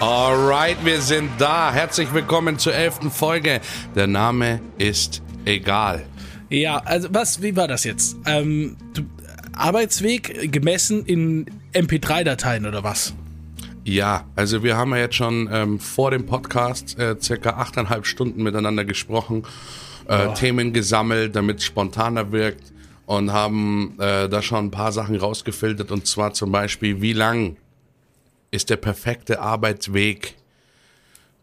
Alright, wir sind da. Herzlich willkommen zur elften Folge. Der Name ist egal. Ja, also was, wie war das jetzt? Ähm, du, Arbeitsweg gemessen in MP3-Dateien oder was? Ja, also wir haben ja jetzt schon ähm, vor dem Podcast äh, circa achteinhalb Stunden miteinander gesprochen, äh, oh. Themen gesammelt, damit es spontaner wirkt und haben äh, da schon ein paar Sachen rausgefiltert und zwar zum Beispiel, wie lang ist der perfekte Arbeitsweg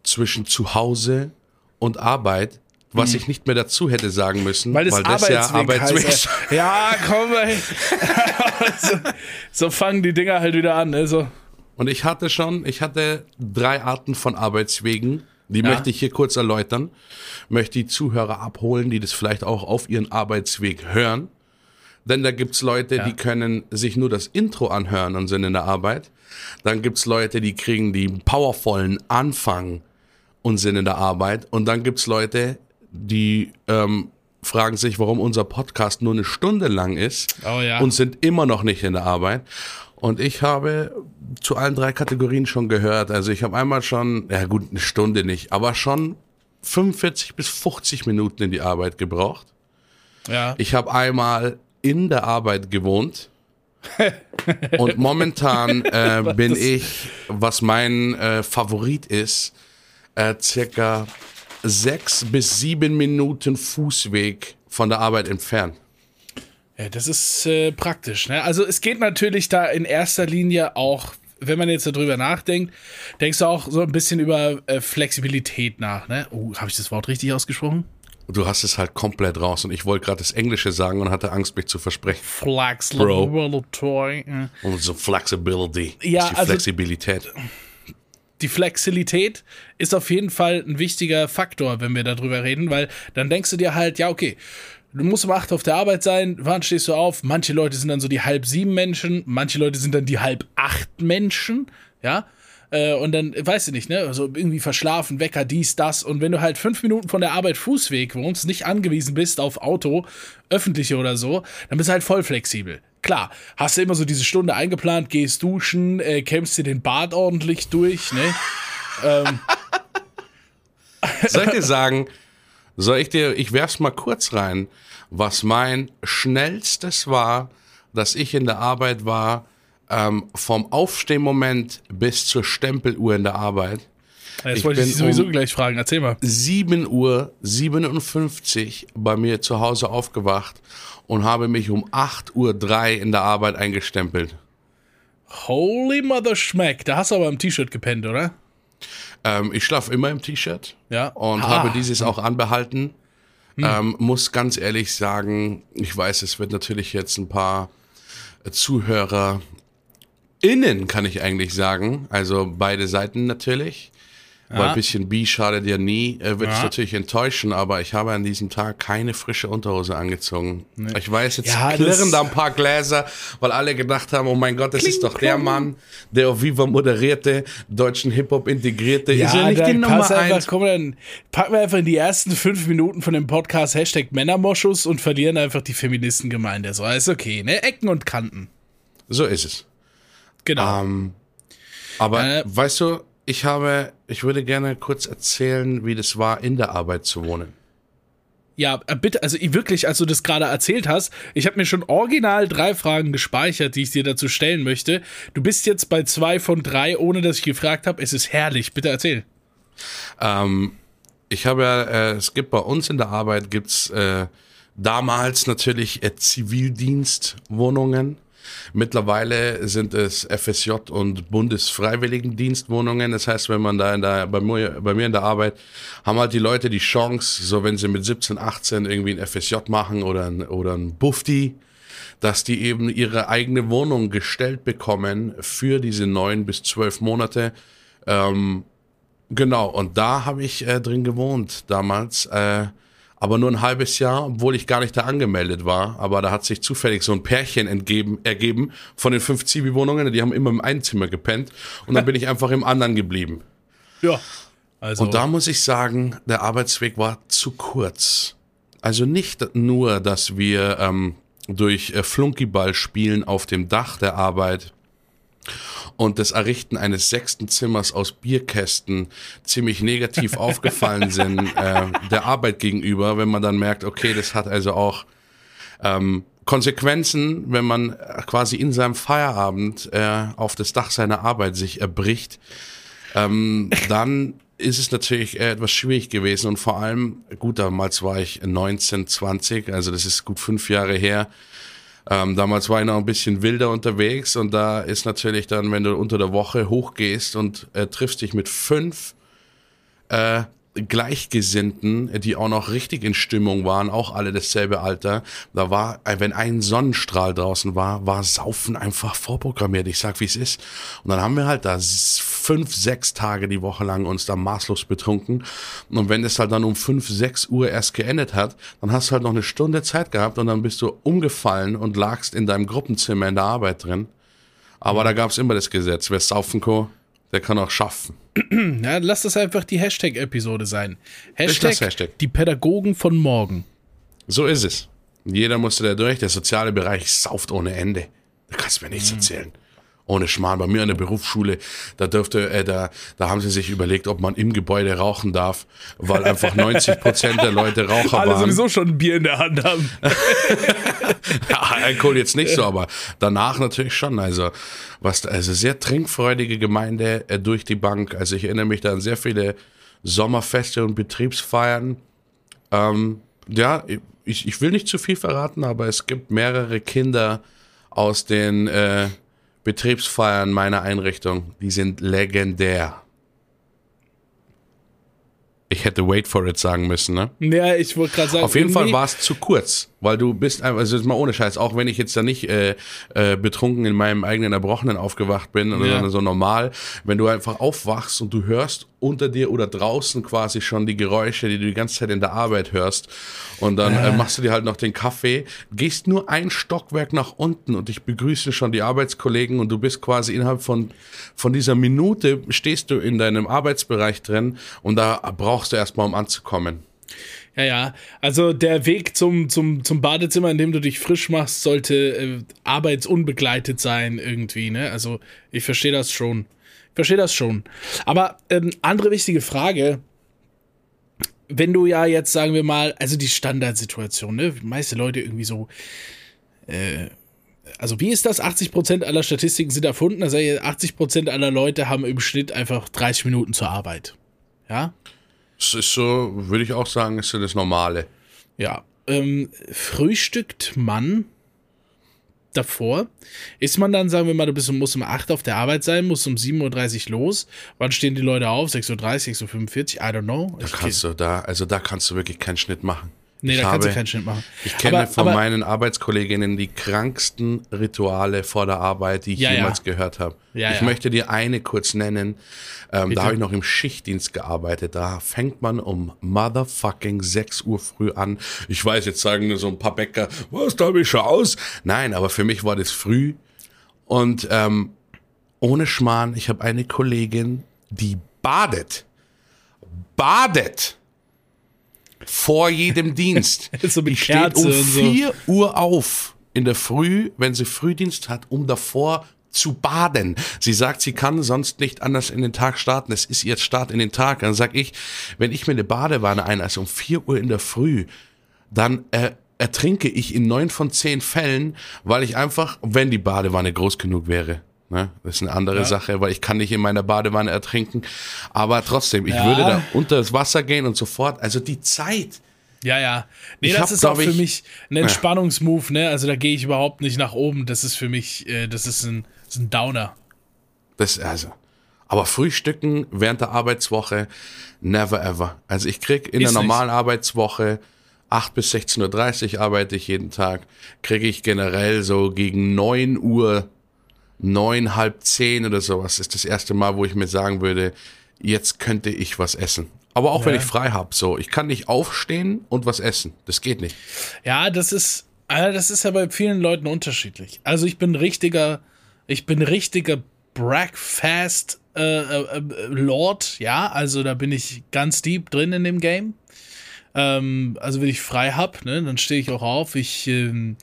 zwischen Zuhause und Arbeit, was hm. ich nicht mehr dazu hätte sagen müssen, weil, weil das ja Arbeitsweg ist. Ja, komm mal. so, so, fangen die Dinger halt wieder an. Also. Und ich hatte schon, ich hatte drei Arten von Arbeitswegen. Die ja. möchte ich hier kurz erläutern. Möchte die Zuhörer abholen, die das vielleicht auch auf ihren Arbeitsweg hören. Denn da gibt's Leute, ja. die können sich nur das Intro anhören und sind in der Arbeit. Dann gibt's Leute, die kriegen die powervollen Anfang und sind in der Arbeit. Und dann gibt's Leute, die ähm, fragen sich, warum unser Podcast nur eine Stunde lang ist oh, ja. und sind immer noch nicht in der Arbeit. Und ich habe zu allen drei Kategorien schon gehört. Also ich habe einmal schon, ja gut, eine Stunde nicht, aber schon 45 bis 50 Minuten in die Arbeit gebraucht. Ja. Ich habe einmal in der Arbeit gewohnt. Und momentan äh, bin ich, was mein äh, Favorit ist, äh, circa sechs bis sieben Minuten Fußweg von der Arbeit entfernt. Ja, das ist äh, praktisch. Ne? Also es geht natürlich da in erster Linie auch, wenn man jetzt darüber nachdenkt, denkst du auch so ein bisschen über äh, Flexibilität nach. Ne? Oh, habe ich das Wort richtig ausgesprochen? Du hast es halt komplett raus und ich wollte gerade das Englische sagen und hatte Angst, mich zu versprechen. Flexibility. Und so Flexibility. Ja, die also Flexibilität. Die Flexibilität ist auf jeden Fall ein wichtiger Faktor, wenn wir darüber reden, weil dann denkst du dir halt, ja, okay, du musst um acht auf der Arbeit sein, wann stehst du auf? Manche Leute sind dann so die halb sieben Menschen, manche Leute sind dann die halb acht Menschen, ja. Äh, und dann, weißt du nicht, ne? Also irgendwie verschlafen, Wecker, dies, das. Und wenn du halt fünf Minuten von der Arbeit Fußweg wohnst, nicht angewiesen bist auf Auto, öffentliche oder so, dann bist du halt voll flexibel. Klar, hast du immer so diese Stunde eingeplant, gehst duschen, äh, kämpfst dir den Bart ordentlich durch, ne? ähm. Soll ich dir sagen, soll ich dir, ich werf's mal kurz rein, was mein schnellstes war, dass ich in der Arbeit war, ähm, vom Aufstehmoment bis zur Stempeluhr in der Arbeit. Das ich wollte ich sowieso um gleich fragen. Erzähl mal. 7 Uhr 57 bei mir zu Hause aufgewacht und habe mich um 8 Uhr 3 in der Arbeit eingestempelt. Holy Mother Schmeck. Da hast du aber im T-Shirt gepennt, oder? Ähm, ich schlafe immer im T-Shirt. Ja. Und ah. habe dieses auch anbehalten. Hm. Ähm, muss ganz ehrlich sagen, ich weiß, es wird natürlich jetzt ein paar Zuhörer innen, kann ich eigentlich sagen. Also beide Seiten natürlich. Ja. Weil ein bisschen B schadet ja nie, äh, wird ja. es natürlich enttäuschen, aber ich habe an diesem Tag keine frische Unterhose angezogen. Nee. Ich weiß, jetzt ja, klirren da ein paar Gläser, weil alle gedacht haben, oh mein Gott, das Kling, ist doch der Mann, der auf Viva moderierte, deutschen Hip-Hop integrierte. Ja, ist ja nicht die Nummer eins. Komm, dann packen wir einfach in die ersten fünf Minuten von dem Podcast Hashtag Männermoschus und verlieren einfach die Feministengemeinde. So, ist okay, ne? Ecken und Kanten. So ist es. Genau. Ähm, aber äh, weißt du, ich habe, ich würde gerne kurz erzählen, wie das war, in der Arbeit zu wohnen. Ja, äh, bitte, also wirklich, als du das gerade erzählt hast, ich habe mir schon original drei Fragen gespeichert, die ich dir dazu stellen möchte. Du bist jetzt bei zwei von drei, ohne dass ich gefragt habe. Es ist herrlich. Bitte erzähl. Ähm, ich habe ja, äh, es gibt bei uns in der Arbeit gibt's äh, damals natürlich äh, Zivildienstwohnungen. Mittlerweile sind es FSJ und Bundesfreiwilligendienstwohnungen. Das heißt, wenn man da in der, bei, mir, bei mir in der Arbeit, haben halt die Leute die Chance, so wenn sie mit 17, 18 irgendwie ein FSJ machen oder ein, oder ein Bufti, dass die eben ihre eigene Wohnung gestellt bekommen für diese neun bis zwölf Monate. Ähm, genau, und da habe ich äh, drin gewohnt damals. Äh, aber nur ein halbes Jahr, obwohl ich gar nicht da angemeldet war. Aber da hat sich zufällig so ein Pärchen entgeben, ergeben von den fünf Zivi-Wohnungen. Die haben immer im einen Zimmer gepennt und dann bin ich einfach im anderen geblieben. Ja. Also. Und da muss ich sagen, der Arbeitsweg war zu kurz. Also nicht nur, dass wir ähm, durch äh, Flunkyball spielen auf dem Dach der Arbeit und das Errichten eines sechsten Zimmers aus Bierkästen ziemlich negativ aufgefallen sind äh, der Arbeit gegenüber, wenn man dann merkt, okay, das hat also auch ähm, Konsequenzen, wenn man quasi in seinem Feierabend äh, auf das Dach seiner Arbeit sich erbricht, ähm, dann ist es natürlich etwas schwierig gewesen und vor allem, gut, damals war ich 19, 20, also das ist gut fünf Jahre her. Ähm, damals war ich noch ein bisschen wilder unterwegs und da ist natürlich dann, wenn du unter der Woche hochgehst und äh, triffst dich mit fünf äh, Gleichgesinnten, die auch noch richtig in Stimmung waren, auch alle dasselbe Alter. Da war, wenn ein Sonnenstrahl draußen war, war Saufen einfach vorprogrammiert. Ich sag, wie es ist. Und dann haben wir halt da fünf, sechs Tage die Woche lang uns da maßlos betrunken. Und wenn es halt dann um fünf, sechs Uhr erst geendet hat, dann hast du halt noch eine Stunde Zeit gehabt und dann bist du umgefallen und lagst in deinem Gruppenzimmer in der Arbeit drin. Aber da gab's immer das Gesetz, wer saufen kann, der kann auch schaffen. Ja, lass das einfach die Hashtag-Episode sein. Hashtag, Hashtag, die Pädagogen von morgen. So ist es. Jeder musste da durch. Der soziale Bereich sauft ohne Ende. Da kannst du mir nichts mhm. erzählen ohne Schmarrn. Bei mir an der Berufsschule, da dürfte, äh, da, da haben sie sich überlegt, ob man im Gebäude rauchen darf, weil einfach 90 Prozent der Leute Raucher Alle waren. Alle sowieso schon ein Bier in der Hand haben. ja, Alkohol jetzt nicht so, aber danach natürlich schon. Also, was, also sehr trinkfreudige Gemeinde äh, durch die Bank. Also ich erinnere mich da an sehr viele Sommerfeste und Betriebsfeiern. Ähm, ja, ich, ich will nicht zu viel verraten, aber es gibt mehrere Kinder aus den äh, Betriebsfeiern meiner Einrichtung, die sind legendär. Ich hätte wait for it sagen müssen, ne? Ja, ich wollte gerade sagen. Auf jeden Fall war es zu kurz, weil du bist einfach, also ist mal ohne Scheiß, auch wenn ich jetzt da nicht äh, äh, betrunken in meinem eigenen Erbrochenen aufgewacht bin, ja. so normal, wenn du einfach aufwachst und du hörst unter dir oder draußen quasi schon die Geräusche, die du die ganze Zeit in der Arbeit hörst. Und dann äh, machst du dir halt noch den Kaffee, gehst nur ein Stockwerk nach unten und ich begrüße schon die Arbeitskollegen und du bist quasi innerhalb von, von dieser Minute stehst du in deinem Arbeitsbereich drin und da brauchst du erstmal, um anzukommen. Ja, ja. Also der Weg zum, zum, zum Badezimmer, in dem du dich frisch machst, sollte äh, arbeitsunbegleitet sein irgendwie, ne? Also ich verstehe das schon verstehe das schon. Aber ähm, andere wichtige Frage. Wenn du ja jetzt, sagen wir mal, also die Standardsituation, ne? Die meiste Leute irgendwie so, äh, also wie ist das? 80% aller Statistiken sind erfunden. Also 80% aller Leute haben im Schnitt einfach 30 Minuten zur Arbeit. Ja? Das ist so, würde ich auch sagen, ist so das Normale. Ja. Ähm, frühstückt man davor. Ist man dann, sagen wir mal, du bist, musst um 8 auf der Arbeit sein, musst um 7.30 Uhr los. Wann stehen die Leute auf? 6.30 Uhr, 6.45 Uhr? I don't know. Da kannst du da, also da kannst du wirklich keinen Schnitt machen. Nee, ich da kannst du keinen Schnitt machen. Ich kenne aber, von aber, meinen Arbeitskolleginnen die kranksten Rituale vor der Arbeit, die ich ja, jemals ja. gehört habe. Ja, ich möchte dir eine kurz nennen. Ähm, da habe ich noch im Schichtdienst gearbeitet. Da fängt man um motherfucking 6 Uhr früh an. Ich weiß, jetzt sagen nur so ein paar Bäcker, was, da bin ich schon aus? Nein, aber für mich war das früh. Und ähm, ohne Schmarrn, ich habe eine Kollegin, die badet. Badet! Vor jedem Dienst. so die steht um 4 so. Uhr auf in der Früh, wenn sie Frühdienst hat, um davor zu baden. Sie sagt, sie kann sonst nicht anders in den Tag starten. Es ist ihr Start in den Tag. Dann sag ich, wenn ich mir eine Badewanne einlasse um 4 Uhr in der Früh, dann äh, ertrinke ich in neun von zehn Fällen, weil ich einfach, wenn die Badewanne groß genug wäre, Ne? Das ist eine andere ja. Sache, weil ich kann nicht in meiner Badewanne ertrinken. Aber trotzdem, ich ja. würde da unter das Wasser gehen und sofort. Also die Zeit. Ja, ja. Nee, ich das hab, ist auch für mich ein Entspannungsmove, ne? Also da gehe ich überhaupt nicht nach oben. Das ist für mich, äh, das ist ein, das ist ein Downer. Das, also. Aber Frühstücken während der Arbeitswoche, never ever. Also ich krieg in ist der normalen nicht. Arbeitswoche 8 bis 16.30 Uhr arbeite ich jeden Tag, kriege ich generell so gegen 9 Uhr neun, halb zehn oder sowas ist das erste Mal, wo ich mir sagen würde, jetzt könnte ich was essen. Aber auch ja. wenn ich frei habe, so, ich kann nicht aufstehen und was essen. Das geht nicht. Ja, das ist, also das ist ja bei vielen Leuten unterschiedlich. Also ich bin richtiger, ich bin richtiger Breakfast äh, äh, äh, Lord, ja, also da bin ich ganz deep drin in dem Game. Ähm, also wenn ich frei hab, ne, dann stehe ich auch auf. Ich ähm,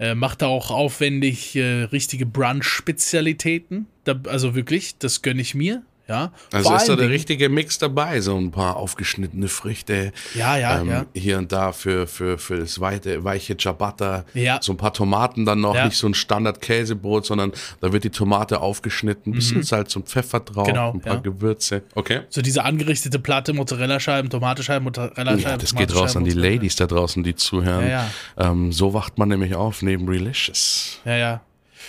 Äh, macht da auch aufwendig äh, richtige Brunch-Spezialitäten. Also wirklich, das gönne ich mir. Ja, also ist da der richtige Mix dabei, so ein paar aufgeschnittene Früchte. Ja, ja, ähm, ja. Hier und da für, für, für das weite, weiche Ciabatta. Ja. So ein paar Tomaten dann noch, Ja. nicht so ein Standard-Käsebrot, sondern da wird die Tomate aufgeschnitten, ein bisschen Salz und Pfeffer drauf, Mhm. Genau, ein paar ja. Gewürze. Okay. So diese angerichtete Platte, Mozzarella-Scheiben, Tomatescheiben, Mozzarella-Scheiben. Ja, das geht raus an die Ladies da draußen, die zuhören. Ja, Ähm, so wacht man nämlich auf neben Relicious. Ja, ja.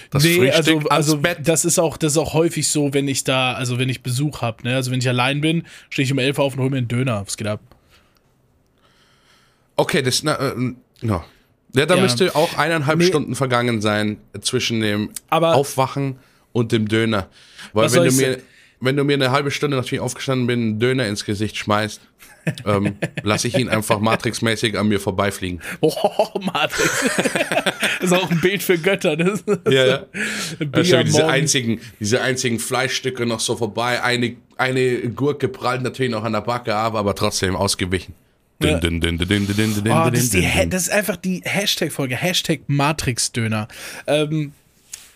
Das nee, Frühstück also, also das ist auch, das ist auch häufig so, wenn ich da, also wenn ich Besuch habe, ne? Also wenn ich allein bin, stehe ich um 11 Uhr auf und hole mir einen Döner. Was geht ab? Okay, das, na, äh, no. Ja, da Ja. müsste auch eineinhalb Nee. Stunden vergangen sein zwischen dem Aber- Aufwachen und dem Döner. Weil wenn du mir, wenn du mir eine halbe Stunde, nachdem ich aufgestanden bin, einen Döner ins Gesicht schmeißt, ähm, lasse ich ihn einfach matrixmäßig an mir vorbeifliegen. Oh, Matrix. das ist auch ein Bild für Götter. Das Ja, ja. Schön, am diese einzigen, diese einzigen Fleischstücke noch so vorbei. Eine, eine Gurke prallt natürlich noch an der Backe ab, aber trotzdem ausgewichen. Ja. Oh, das, ist die, das ist einfach die Hashtag-Folge, Hashtag Matrix-Döner. Ähm,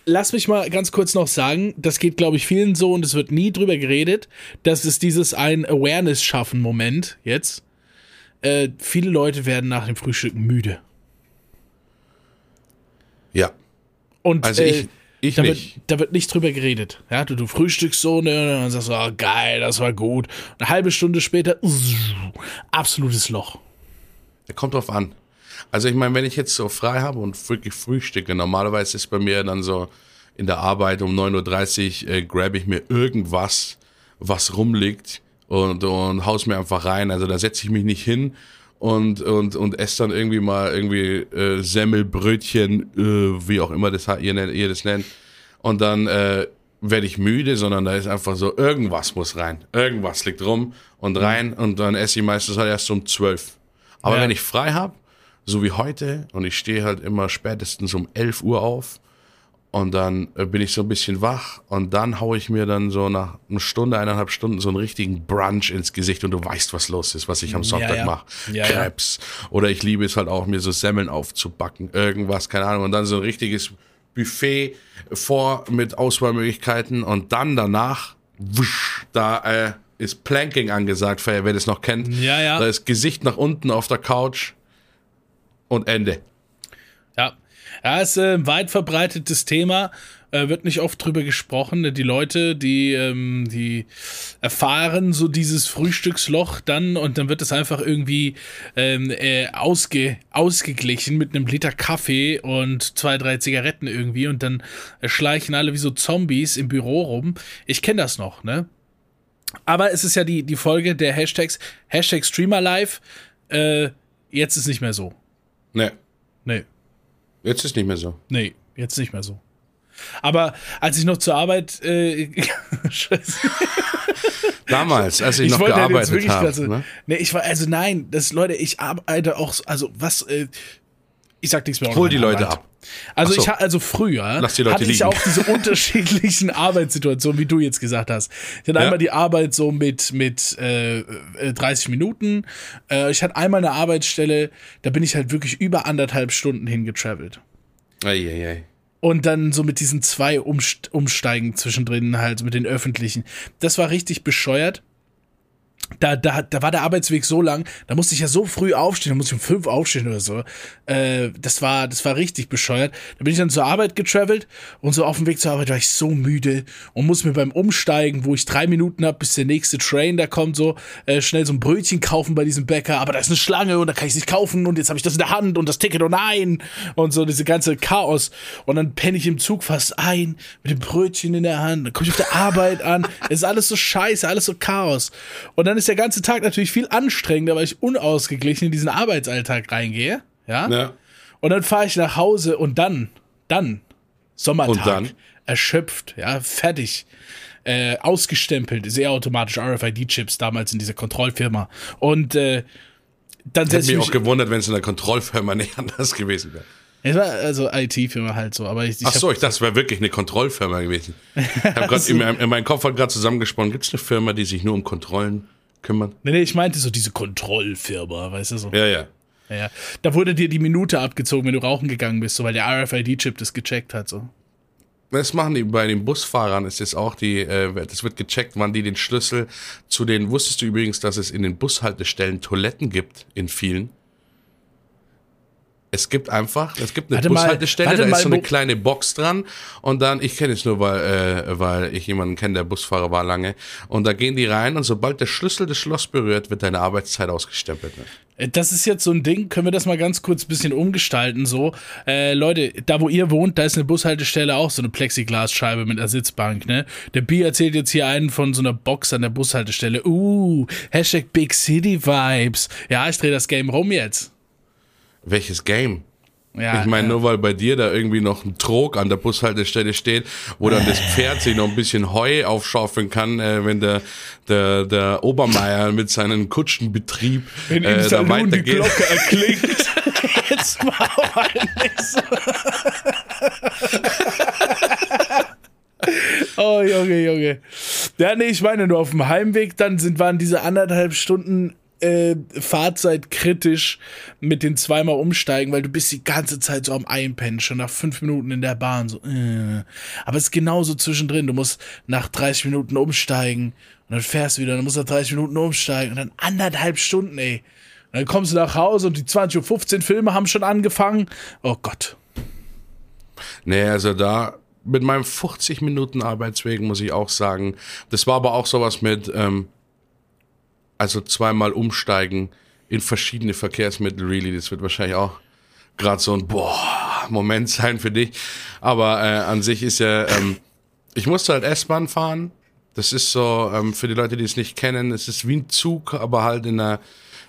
lass mich mal ganz kurz noch sagen, das geht, glaube ich, vielen so und es wird nie drüber geredet. Das ist dieses ein Awareness-Schaffen-Moment jetzt. Äh, viele Leute werden nach dem Frühstück müde. Ja, Und also äh, ich, ich da, nicht. Wird, da wird nicht drüber geredet. Ja, du, du frühstückst so ne, und dann sagst du, oh, geil, das war gut. Eine halbe Stunde später, absolutes Loch. Kommt drauf an. Also ich meine, wenn ich jetzt so frei habe und wirklich frühstücke, normalerweise ist bei mir dann so in der Arbeit um 9.30 Uhr äh, grab ich mir irgendwas, was rumliegt und, und haus mir einfach rein. Also da setze ich mich nicht hin und, und, und esse dann irgendwie mal irgendwie äh, Semmel, Brötchen, äh, wie auch immer das, ihr, nennt- ihr das nennt. Und dann äh, werde ich müde, sondern da ist einfach so, irgendwas muss rein. Irgendwas liegt rum und rein und dann esse ich meistens halt erst um 12. Aber Ja. wenn ich frei habe, so wie heute, und ich stehe halt immer spätestens um 11 Uhr auf und dann äh, bin ich so ein bisschen wach und dann haue ich mir dann so nach einer Stunde, eineinhalb Stunden so einen richtigen Brunch ins Gesicht und du weißt, was los ist, was ich am Sonntag ja. mache. Ja, ja. Krebs. Oder ich liebe es halt auch, mir so Semmeln aufzubacken, irgendwas, keine Ahnung. Und dann so ein richtiges Buffet vor mit Auswahlmöglichkeiten und dann danach, wusch, da äh, ist Planking angesagt, wer das noch kennt. Ja, ja. Da ist Gesicht nach unten auf der Couch und Ende. Ja, ja, ist äh, ein weit verbreitetes Thema. Äh, wird nicht oft drüber gesprochen. Die Leute, die, ähm, die erfahren so dieses Frühstücksloch dann und dann wird es einfach irgendwie ähm, äh, ausge, ausgeglichen mit einem Liter Kaffee und zwei, drei Zigaretten irgendwie und dann schleichen alle wie so Zombies im Büro rum. Ich kenne das noch, ne? Aber es ist ja die, die Folge der Hashtags, Hashtag Streamerlife. Äh, jetzt ist nicht mehr so. Ne, Nee. jetzt ist nicht mehr so. Nee, jetzt nicht mehr so. Aber als ich noch zur Arbeit, äh, Scheiße. Damals, als ich, noch wollte halt gearbeitet habe. also, Ne? Nee, ich war, also nein, das, Leute, ich arbeite auch, so- also was, äh, ich sag nichts mehr. über Hol die Leute Arbeit. ab. Also so. ich also früher hatte ich liegen. auch diese unterschiedlichen Arbeitssituationen, wie du jetzt gesagt hast. Ich hatte Ja. einmal die Arbeit so mit mit äh, äh, 30 Minuten. Äh, ich hatte einmal eine Arbeitsstelle, da bin ich halt wirklich über anderthalb Stunden hingetravelt. Eieiei. Und dann so mit diesen zwei Umst Umsteigen zwischendrin halt mit den öffentlichen. Das war richtig bescheuert. Da, da, da war der Arbeitsweg so lang, da musste ich ja so früh aufstehen, da musste ich um fünf aufstehen oder so. Äh, das war, das war richtig bescheuert. Da bin ich dann zur Arbeit getravelt und so auf dem Weg zur Arbeit war ich so müde und muss mir beim Umsteigen, wo ich drei Minuten hab, bis der nächste Train da kommt, so äh, schnell so ein Brötchen kaufen bei diesem Bäcker, aber da ist eine Schlange und da kann ich nicht kaufen und jetzt habe ich das in der Hand und das Ticket und nein! Und so diese ganze Chaos. Und dann penne ich im Zug fast ein mit dem Brötchen in der Hand, dann komme ich auf der Arbeit an, es ist alles so scheiße, alles so Chaos. Und dann ist der ganze Tag natürlich viel anstrengender, weil ich unausgeglichen in diesen Arbeitsalltag reingehe, ja, Ja. und dann fahre ich nach Hause und dann, dann, Sommertag, Und dann? erschöpft, ja, fertig, äh, ausgestempelt, sehr automatisch RFID-Chips damals in dieser Kontrollfirma. Und äh, dann Hätte setze ich mich mich. auch gewundert, wenn es in der Kontrollfirma nicht anders gewesen wäre. Es war also IT-Firma halt so, aber ich, ich Ach so, ich dachte, es wäre wirklich eine Kontrollfirma gewesen. Ich habe gerade in, meinem- in meinem Kopf hat gerade zusammengesponnen, gibt es eine Firma, die sich nur um Kontrollen kümmert? nee, nee, ich meinte so diese Kontrollfirma, weißt du so. Ja, ja. Ja, da wurde dir die Minute abgezogen, wenn du rauchen gegangen bist, so weil der RFID-Chip das gecheckt hat. So. Das machen die bei den Busfahrern, ist es auch die, äh, das wird gecheckt, wann die den Schlüssel zu den, wusstest du übrigens, dass es in den Bushaltestellen Toiletten gibt, in vielen? Es gibt einfach, es gibt eine Warte mal, Bushaltestelle, warte da mal, ist so eine kleine Box dran und dann, ich kenne es nur, weil, äh, weil ich jemanden kenne, der Busfahrer war lange und da gehen die rein und sobald der Schlüssel das Schloss berührt, wird deine Arbeitszeit ausgestempelt. Ne? Das ist jetzt so ein Ding, können wir das mal ganz kurz ein bisschen umgestalten, so. Äh, Leute, da wo ihr wohnt, da ist eine Bushaltestelle auch so eine Plexiglasscheibe mit einer Sitzbank, ne? Der B erzählt jetzt hier einen von so einer Box an der Bushaltestelle. Uh, Hashtag Big City Vibes. Ja, ich drehe das Game rum jetzt. Welches Game? Ja, Ich meine, ja. nur weil bei dir da irgendwie noch ein Trog an der Bushaltestelle steht, wo dann das Pferd sich noch ein bisschen Heu aufschaufeln kann, äh, wenn der, der, der Obermeier mit seinem Kutschenbetrieb Wenn im äh, da Salon die weitergeht. Glocke erklingt. Jetzt mal oh, Junge, Junge. Ja, nee, ich meine, nur auf dem Heimweg, dann sind, waren diese anderthalb Stunden äh, Fahrzeit kritisch mit den zweimal umsteigen, weil du bist die ganze Zeit so am Einpennen, schon nach fünf Minuten in der Bahn, so, äh. Aber es ist genauso zwischendrin. Du musst nach 30 Minuten umsteigen und dann fährst du wieder, dann musst du nach 30 Minuten umsteigen und dann anderthalb Stunden, ey. Und dann kommst du nach Hause und die 20.15 Uhr Filme haben schon angefangen. Oh Gott. Nee, also da mit meinem 50 Minuten Arbeitsweg muss ich auch sagen, das war aber auch sowas mit, ähm, also zweimal umsteigen in verschiedene Verkehrsmittel, really, das wird wahrscheinlich auch gerade so ein boah, Moment sein für dich. Aber äh, an sich ist ja, ähm, ich musste halt S-Bahn fahren. Das ist so, ähm, für die Leute, die es nicht kennen, es ist wie ein Zug, aber halt in einer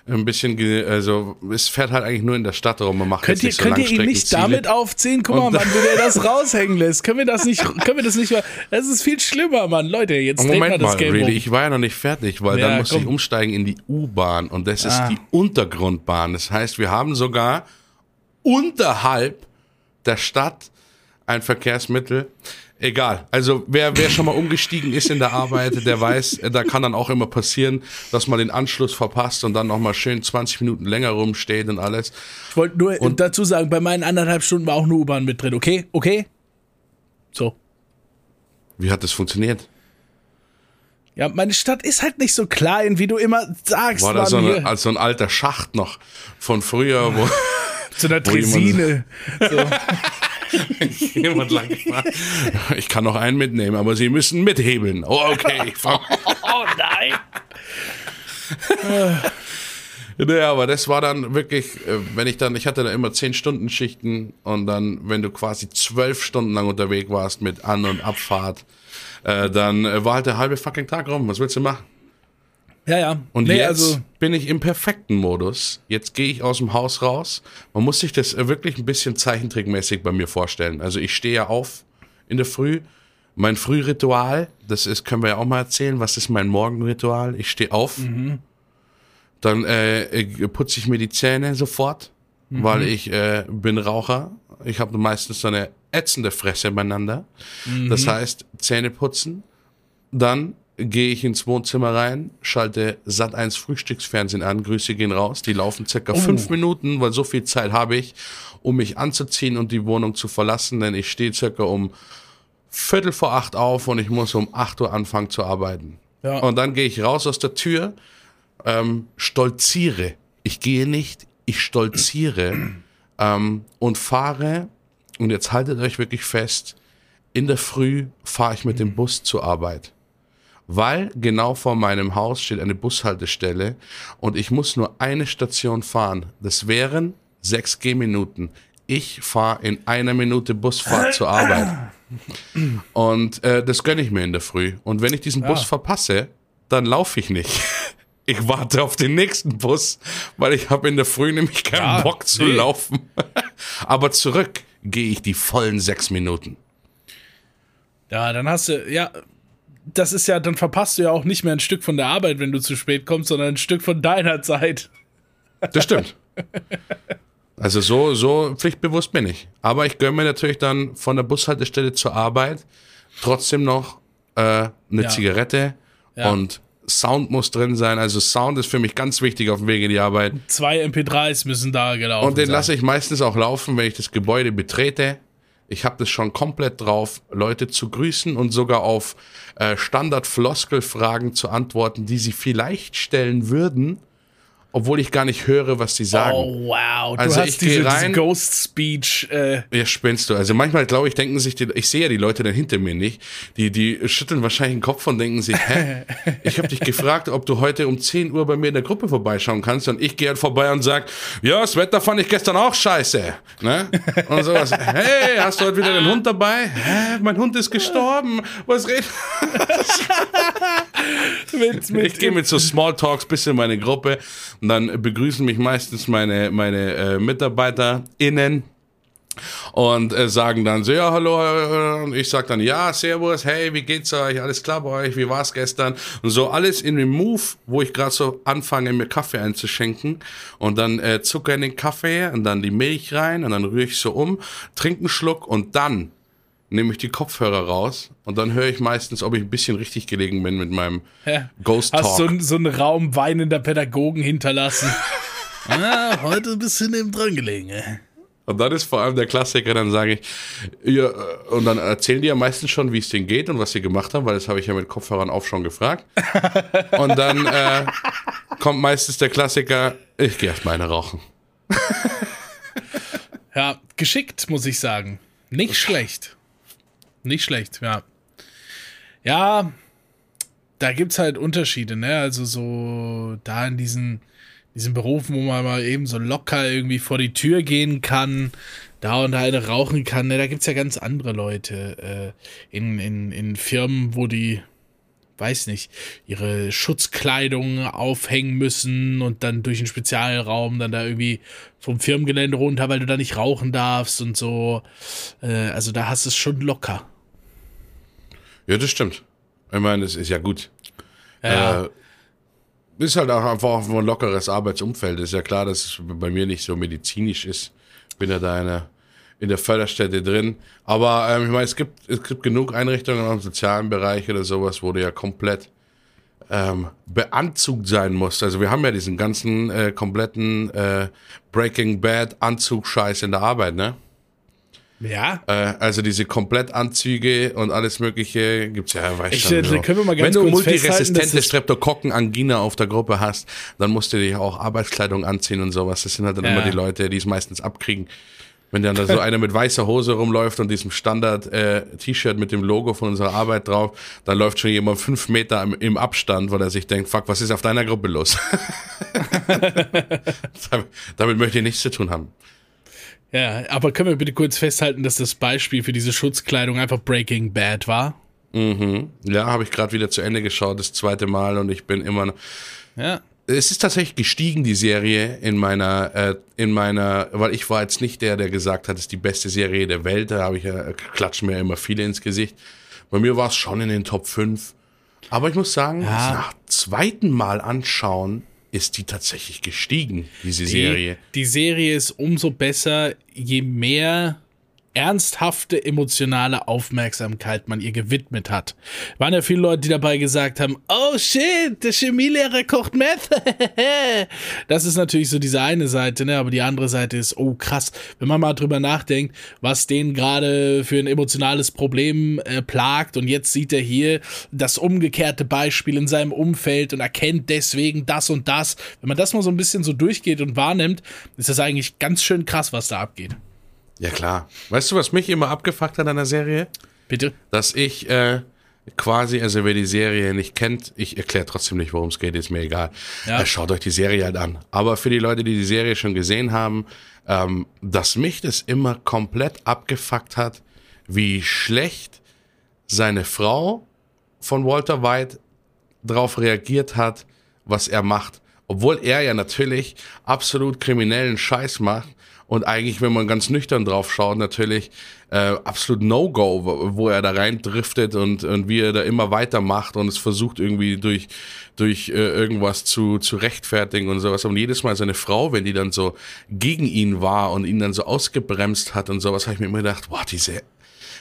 ein bisschen, also es fährt halt eigentlich nur in der Stadt rum. Man macht Könnt jetzt ihr, nicht so könnt ihr ihn nicht damit aufziehen? Guck mal, Und- Mann, wie der das raushängen lässt. Können wir das nicht, können wir das nicht mal, das ist viel schlimmer, Mann. Leute, jetzt Moment das mal, Game really, um. ich war ja noch nicht fertig, weil Ja, dann musste ich umsteigen in die U-Bahn und das ist Ah. die Untergrundbahn. Das heißt, wir haben sogar unterhalb der Stadt ein Verkehrsmittel. Egal. Also wer, wer schon mal umgestiegen ist in der Arbeit, der weiß, äh, da kann dann auch immer passieren, dass man den Anschluss verpasst und dann noch mal schön 20 Minuten länger rumsteht und alles. Ich wollte nur dazu sagen, bei meinen anderthalb Stunden war auch eine U-Bahn mit drin. Okay? Okay? So. Wie hat das funktioniert? Ja, meine Stadt ist halt nicht so klein, wie du immer sagst, War da so, eine, hier. als so ein alter Schacht noch von früher, wo Zu einer Tresine. So. jemand lang gefahren. Ich kann noch einen mitnehmen, aber Sie müssen mithebeln. Oh, okay. Oh nein! Naja, aber das war dann wirklich, äh, wenn ich dann, ich hatte da immer 10 Stunden Schichten und dann, wenn du quasi zwölf Stunden lang unterwegs warst mit An- und Abfahrt, äh, dann äh, war halt der halbe fucking Tag rum. Was willst du machen? Ja, ja. Und nee, jetzt also, bin ich im perfekten Modus. Jetzt gehe ich aus dem Haus raus. Man muss sich das äh, wirklich ein bisschen zeichentrickmäßig bei mir vorstellen. Also ich stehe ja auf in der Früh. Mein Frühritual, das ist, können wir ja auch mal erzählen, was ist mein Morgenritual? Ich stehe auf, dann äh, äh, putze ich mir die Zähne sofort, weil ich äh, bin Raucher. Ich habe meistens so eine ätzende Fresse beieinander. Das heißt, Zähne putzen, dann gehe ich ins Wohnzimmer rein, schalte Sat1 Frühstücksfernsehen an, Grüße gehen raus. Die laufen circa fünf Minuten, weil so viel Zeit habe ich, um mich anzuziehen und die Wohnung zu verlassen, denn ich stehe circa um Viertel vor acht auf und ich muss um acht Uhr anfangen zu arbeiten. Ja. Und dann gehe ich raus aus der Tür, ähm, stolziere. Ich gehe nicht, ich stolziere ähm, und fahre, und jetzt haltet euch wirklich fest, in der Früh fahre ich mit dem Bus zur Arbeit. Weil genau vor meinem Haus steht eine Bushaltestelle und ich muss nur eine Station fahren. Das wären sechs Gehminuten. Ich fahre in einer Minute Busfahrt zur Arbeit. Und äh, das gönne ich mir in der Früh. Und wenn ich diesen Bus verpasse, dann laufe ich nicht. Ich warte auf den nächsten Bus, weil ich habe in der Früh nämlich keinen Ja, Bock zu nee. laufen. Aber zurück gehe ich die vollen sechs Minuten. ja, dann hast du, ja, das ist ja, dann verpasst du ja auch nicht mehr ein Stück von der Arbeit, wenn du zu spät kommst, sondern ein Stück von deiner Zeit. Das stimmt. Also so, so pflichtbewusst bin ich. Aber ich gönne mir natürlich dann von der Bushaltestelle zur Arbeit trotzdem noch äh, eine Ja. Zigarette Ja. und Sound muss drin sein. Also Sound ist für mich ganz wichtig auf dem Weg in die Arbeit. Zwei MP3s müssen da gelaufen Und den lasse ich meistens auch laufen, wenn ich das Gebäude betrete. Ich habe das schon komplett drauf, Leute zu grüßen und sogar auf äh, Standard-Floskel-Fragen zu antworten, die sie vielleicht stellen würden, obwohl ich gar nicht höre, was sie sagen. Oh wow, du Also ich hast diese, geh diese rein- Ghost Speech. Äh, Ja, spinnst du. Also manchmal, glaube ich, denken sich die, ich sehe ja die Leute dann hinter mir nicht, die, die schütteln wahrscheinlich den Kopf und denken sich, hä? Ich habe dich gefragt, ob du heute um 10 Uhr bei mir in der Gruppe vorbeischauen kannst und ich gehe halt vorbei und sag, ja, das Wetter fand ich gestern auch scheiße. Ne? Und sowas, hey, hast du heute wieder den Hund dabei? Hä? Mein Hund ist gestorben. Was redet? mit, mit, Ich gehe mit so Smalltalks bis in meine Gruppe und dann begrüßen mich meistens meine, meine äh, MitarbeiterInnen und äh, sagen dann so, ja, hallo, äh, und ich sag dann, ja, servus, hey, wie geht's euch, alles klar bei euch, wie war's gestern? Und so alles in dem Move, wo ich gerade so anfange, mir Kaffee einzuschenken und dann äh, Zucker in den Kaffee und dann die Milch rein und dann rühre ich so um, trinke einen Schluck und dann nehme ich die Kopfhörer raus und dann höre ich meistens, ob ich ein bisschen richtig gelegen bin mit meinem Ja. Ghost Talk. Hast so, einen- so einen Raum weinender Pädagogen hinterlassen. ah, heute ein bisschen neben dran gelegen. ey. Und dann ist vor allem der Klassiker, dann sage ich, ja, äh, und dann erzählen die ja meistens schon, wie es denen geht und was sie gemacht haben, weil das habe ich ja mit Kopfhörern auf schon gefragt. Und dann äh, kommt meistens der Klassiker, ich gehe erst mal eine rauchen. Ja, geschickt, muss ich sagen. Nicht schlecht. Nicht schlecht, ja. Ja, da gibt's halt Unterschiede, ne? Also so da in diesen, diesen Berufen, wo man mal eben so locker irgendwie vor die Tür gehen kann, da und da eine rauchen kann, ne? Da gibt's ja ganz andere Leute äh, in, in, in Firmen, wo die weiß nicht, ihre Schutzkleidung aufhängen müssen und dann durch einen Spezialraum dann da irgendwie vom Firmengelände runter, weil du da nicht rauchen darfst und so. Äh, also da hast du es schon locker. Ja, das stimmt. Ich meine, das ist ja gut. Ja, Äh, ist halt auch einfach ein lockeres Arbeitsumfeld. Ist ja klar, dass es bei mir nicht so medizinisch ist. Bin ja da in der, in der Förderstätte drin. Aber ähm, ich meine, es gibt, es gibt genug Einrichtungen im sozialen Bereich oder sowas, wo du ja komplett ähm, beanzugt sein musst. Also wir haben ja diesen ganzen äh, kompletten äh, Breaking Bad Anzug-Scheiß in der Arbeit, ne? Ja. Äh, also diese Komplettanzüge und alles mögliche gibt's ja, weißt Ich, schon, so. können wir mal ganz Wenn du multiresistente Streptokokkenangina auf der Gruppe hast, dann musst du dir auch Arbeitskleidung anziehen und sowas. Das sind halt dann Ja. immer die Leute, die es meistens abkriegen. Wenn dann da so einer mit weißer Hose rumläuft und diesem Standard äh, T-Shirt mit dem Logo von unserer Arbeit drauf, dann läuft schon jemand fünf Meter im, im Abstand, weil er sich denkt, fuck, was ist auf deiner Gruppe los? damit, damit möchte ich nichts zu tun haben. Ja, aber können wir bitte kurz festhalten, dass das Beispiel für diese Schutzkleidung einfach Breaking Bad war? Ja, habe ich gerade wieder zu Ende geschaut, das zweite Mal und ich bin immer noch, Ja. es ist tatsächlich gestiegen, die Serie in meiner, äh, in meiner, weil ich war jetzt nicht der, der gesagt hat, es ist die beste Serie der Welt, da habe ich ja, klatschen mir ja immer viele ins Gesicht. Bei mir war es schon in den Top 5. Aber ich muss sagen, Ja. nach zweiten Mal anschauen, ist die tatsächlich gestiegen, diese Serie. Die, die Serie ist umso besser, je mehr ernsthafte emotionale Aufmerksamkeit man ihr gewidmet hat. Waren ja viele Leute, die dabei gesagt haben, oh shit, der Chemielehrer kocht Meth. das ist natürlich so diese eine Seite, ne? aber die andere Seite ist, oh krass, wenn man mal drüber nachdenkt, was den gerade für ein emotionales Problem äh, plagt und jetzt sieht er hier das umgekehrte Beispiel in seinem Umfeld und erkennt deswegen das und das. Wenn man das mal so ein bisschen so durchgeht und wahrnimmt, ist das eigentlich ganz schön krass, was da abgeht. Ja, klar. Weißt du, was mich immer abgefuckt hat an der Serie? Bitte? dass ich äh, quasi, also wer die Serie nicht kennt, ich erkläre trotzdem nicht, worum es geht, ist mir egal. Ja. Äh, schaut euch die Serie halt an. Aber für die Leute, die die Serie schon gesehen haben, ähm, dass mich das immer komplett abgefuckt hat, wie schlecht seine Frau von Walter White drauf reagiert hat, was er macht. Obwohl er ja natürlich absolut kriminellen Scheiß macht und eigentlich, wenn man ganz nüchtern drauf schaut, natürlich äh, absolut No-Go, wo, wo er da reindriftet und, und wie er da immer weitermacht und es versucht irgendwie durch, durch äh, irgendwas zu, zu rechtfertigen und sowas. Und jedes Mal seine Frau, wenn die dann so gegen ihn war und ihn dann so ausgebremst hat und sowas, habe ich mir immer gedacht, boah, diese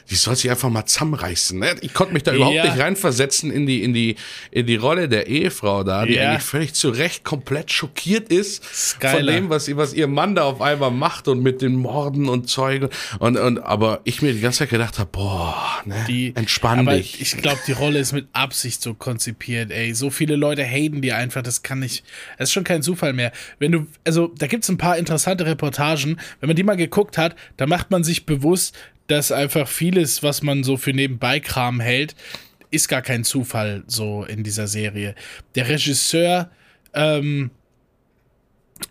die soll sich einfach mal zusammenreißen. Ne? Ich konnte mich da überhaupt Ja. nicht reinversetzen in die, in die, in die Rolle der Ehefrau da, die Ja. eigentlich völlig zu Recht komplett schockiert ist von Skylar. dem, was, was ihr Mann da auf einmal macht und mit den Morden und Zeugen. Und, und, aber ich mir die ganze Zeit gedacht habe, boah, ne, Die, entspann dich. Ich glaube, die Rolle ist mit Absicht so konzipiert, ey. So viele Leute haten die einfach, das kann nicht. Das ist schon kein Zufall mehr. Wenn du, also da gibt's ein paar interessante Reportagen. Wenn man die mal geguckt hat, da macht man sich bewusst, dass einfach vieles, was man so für Nebenbeikram hält, ist gar kein Zufall so in dieser Serie. Der Regisseur, ähm,